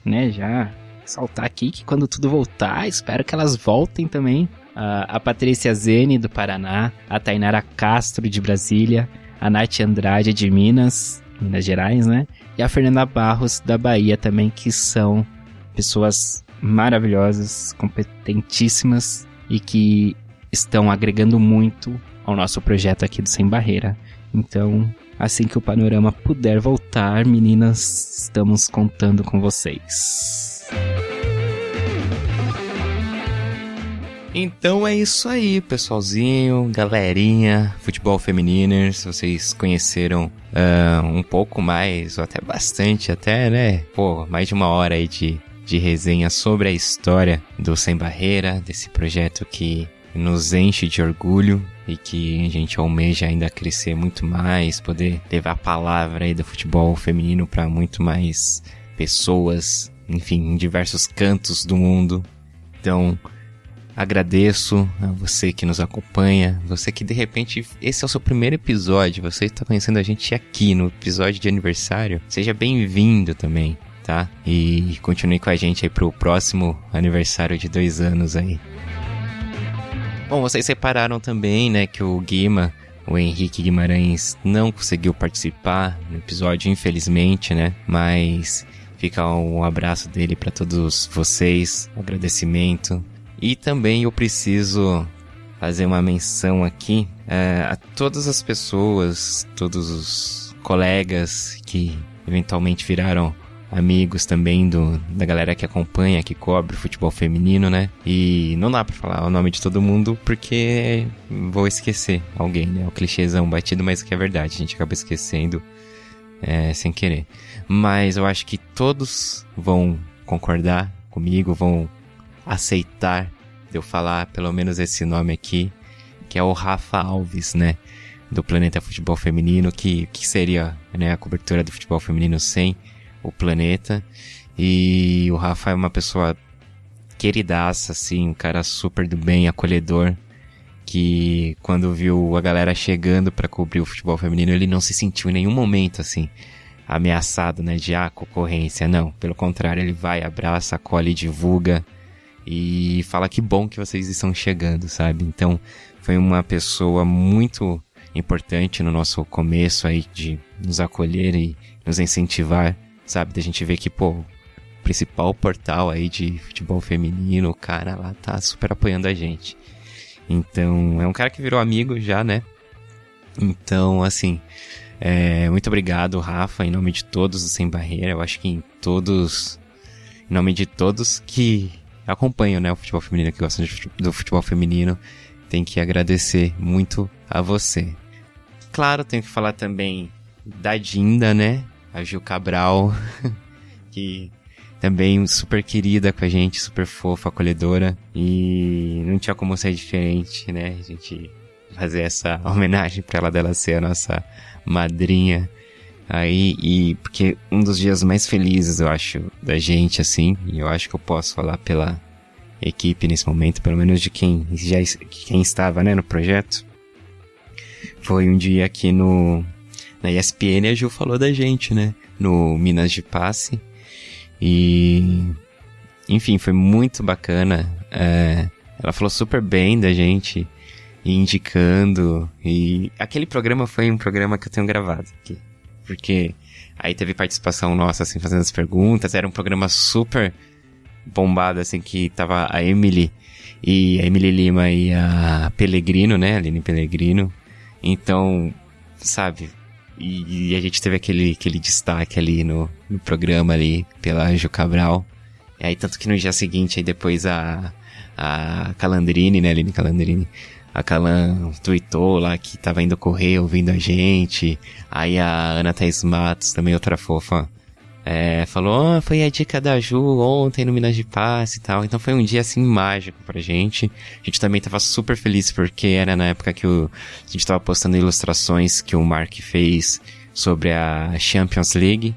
né, já saltar aqui que quando tudo voltar, espero que elas voltem também a, a Patrícia Zene, do Paraná, a Tainara Castro, de Brasília, a Nath Andrade, de Minas, Minas Gerais, né? E a Fernanda Barros, da Bahia também, que são pessoas maravilhosas, competentíssimas e que estão agregando muito ao nosso projeto aqui do Sem Barreira. Então, assim que o panorama puder voltar, meninas, estamos contando com vocês. Então é isso aí, pessoalzinho, galerinha, futebol feminino. Se vocês conheceram uh, um pouco mais, ou até bastante, até, né? Pô, mais de uma hora aí de, de resenha sobre a história do Sem Barreira, desse projeto que nos enche de orgulho e que a gente almeja ainda crescer muito mais, poder levar a palavra aí do futebol feminino para muito mais pessoas, enfim, em diversos cantos do mundo. Então, Agradeço a você que nos acompanha, você que de repente esse é o seu primeiro episódio, você está conhecendo a gente aqui no episódio de aniversário. Seja bem-vindo também, tá? E continue com a gente aí pro próximo aniversário de dois anos aí. Bom, vocês separaram também, né, que o Guima, o Henrique Guimarães, não conseguiu participar no episódio, infelizmente, né? Mas fica um abraço dele para todos vocês, um agradecimento e também eu preciso fazer uma menção aqui é, a todas as pessoas, todos os colegas que eventualmente viraram amigos também do, da galera que acompanha, que cobre futebol feminino, né? E não dá pra falar o nome de todo mundo porque vou esquecer alguém, né? O clichêzão batido, mas que é verdade, a gente acaba esquecendo é, sem querer. Mas eu acho que todos vão concordar comigo, vão aceitar de eu falar pelo menos esse nome aqui, que é o Rafa Alves, né? Do Planeta Futebol Feminino, que, que seria né, a cobertura do futebol feminino sem o Planeta. E o Rafa é uma pessoa queridaça, assim, um cara super do bem, acolhedor, que quando viu a galera chegando para cobrir o futebol feminino, ele não se sentiu em nenhum momento, assim, ameaçado, né, de ah, concorrência, não. Pelo contrário, ele vai, abraça, acolhe, divulga, e fala que bom que vocês estão chegando, sabe? Então, foi uma pessoa muito importante no nosso começo aí de nos acolher e nos incentivar, sabe? Da gente ver que, pô, principal portal aí de futebol feminino, o cara lá tá super apoiando a gente. Então, é um cara que virou amigo já, né? Então, assim, é, muito obrigado, Rafa, em nome de todos do Sem Barreira. Eu acho que em todos, em nome de todos que acompanham, né, o futebol feminino, que gostam de, do futebol feminino, tem que agradecer muito a você. Claro, tenho que falar também da Dinda, né, a Gil Cabral, que também super querida com a gente, super fofa, acolhedora, e não tinha como ser diferente, né, a gente fazer essa homenagem para ela dela ser a nossa madrinha Aí, e porque um dos dias mais felizes, eu acho, da gente, assim, e eu acho que eu posso falar pela equipe nesse momento, pelo menos de quem já quem estava, né, no projeto, foi um dia aqui no na ESPN a Ju falou da gente, né, no Minas de Passe, e enfim, foi muito bacana, é, ela falou super bem da gente, indicando, e aquele programa foi um programa que eu tenho gravado aqui porque aí teve participação nossa, assim, fazendo as perguntas, era um programa super bombado, assim, que tava a Emily e a Emily Lima e a Pellegrino, né, Aline Pellegrino, então, sabe, e, e, a gente teve aquele, aquele destaque ali no, no programa ali, pela Anjo Cabral, e aí tanto que no dia seguinte, aí depois a, a Calandrini, né, Aline Calandrini, a Kalan tweetou lá que tava indo correr ouvindo a gente. Aí a Ana Thaís Matos, também outra fofa, é, falou, oh, foi a dica da Ju ontem no Minas de Paz e tal. Então foi um dia assim mágico pra gente. A gente também tava super feliz porque era na época que o, a gente tava postando ilustrações que o Mark fez sobre a Champions League.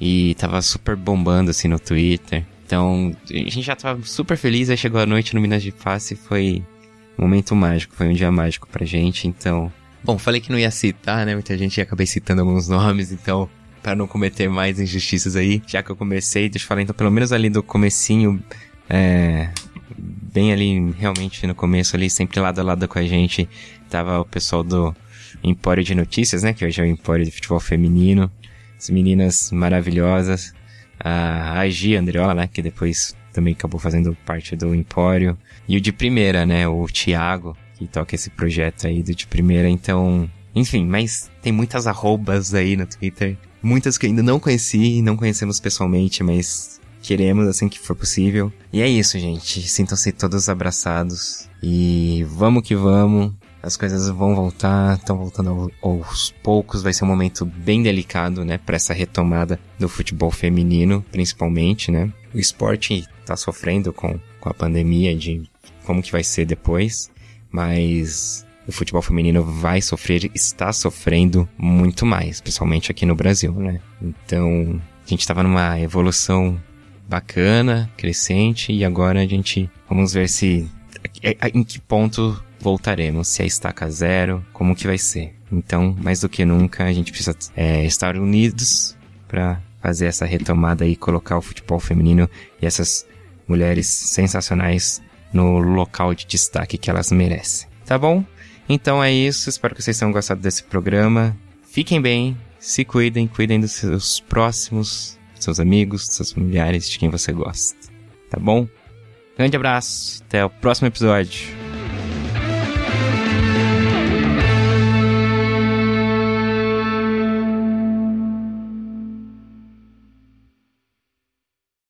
E tava super bombando assim no Twitter. Então, a gente já tava super feliz, aí chegou a noite no Minas de Paz e foi momento mágico, foi um dia mágico pra gente, então. Bom, falei que não ia citar, né? Muita gente acabei citando alguns nomes, então, para não cometer mais injustiças aí, já que eu comecei, deixa eu falar então, pelo menos ali do comecinho, é, bem ali, realmente no começo ali, sempre lado a lado com a gente, tava o pessoal do Empório de Notícias, né? Que hoje é o Empório de Futebol Feminino. As meninas maravilhosas. A, a Gia Andreola, né? Que depois também acabou fazendo parte do Empório. E o de primeira, né? O Thiago, que toca esse projeto aí do de primeira. Então, enfim, mas tem muitas arrobas aí no Twitter. Muitas que ainda não conheci, não conhecemos pessoalmente, mas queremos assim que for possível. E é isso, gente. Sintam-se todos abraçados. E vamos que vamos. As coisas vão voltar, estão voltando aos poucos. Vai ser um momento bem delicado, né, para essa retomada do futebol feminino, principalmente, né? O esporte tá sofrendo com, com a pandemia de como que vai ser depois, mas o futebol feminino vai sofrer, está sofrendo muito mais, principalmente aqui no Brasil, né? Então, a gente estava numa evolução bacana, crescente, e agora a gente vamos ver se em que ponto voltaremos, se é estaca zero, como que vai ser. Então, mais do que nunca, a gente precisa é, estar unidos para fazer essa retomada e colocar o futebol feminino e essas mulheres sensacionais no local de destaque que elas merecem. Tá bom? Então é isso, espero que vocês tenham gostado desse programa. Fiquem bem, se cuidem, cuidem dos seus próximos, dos seus amigos, dos seus familiares, de quem você gosta. Tá bom? Grande abraço, até o próximo episódio.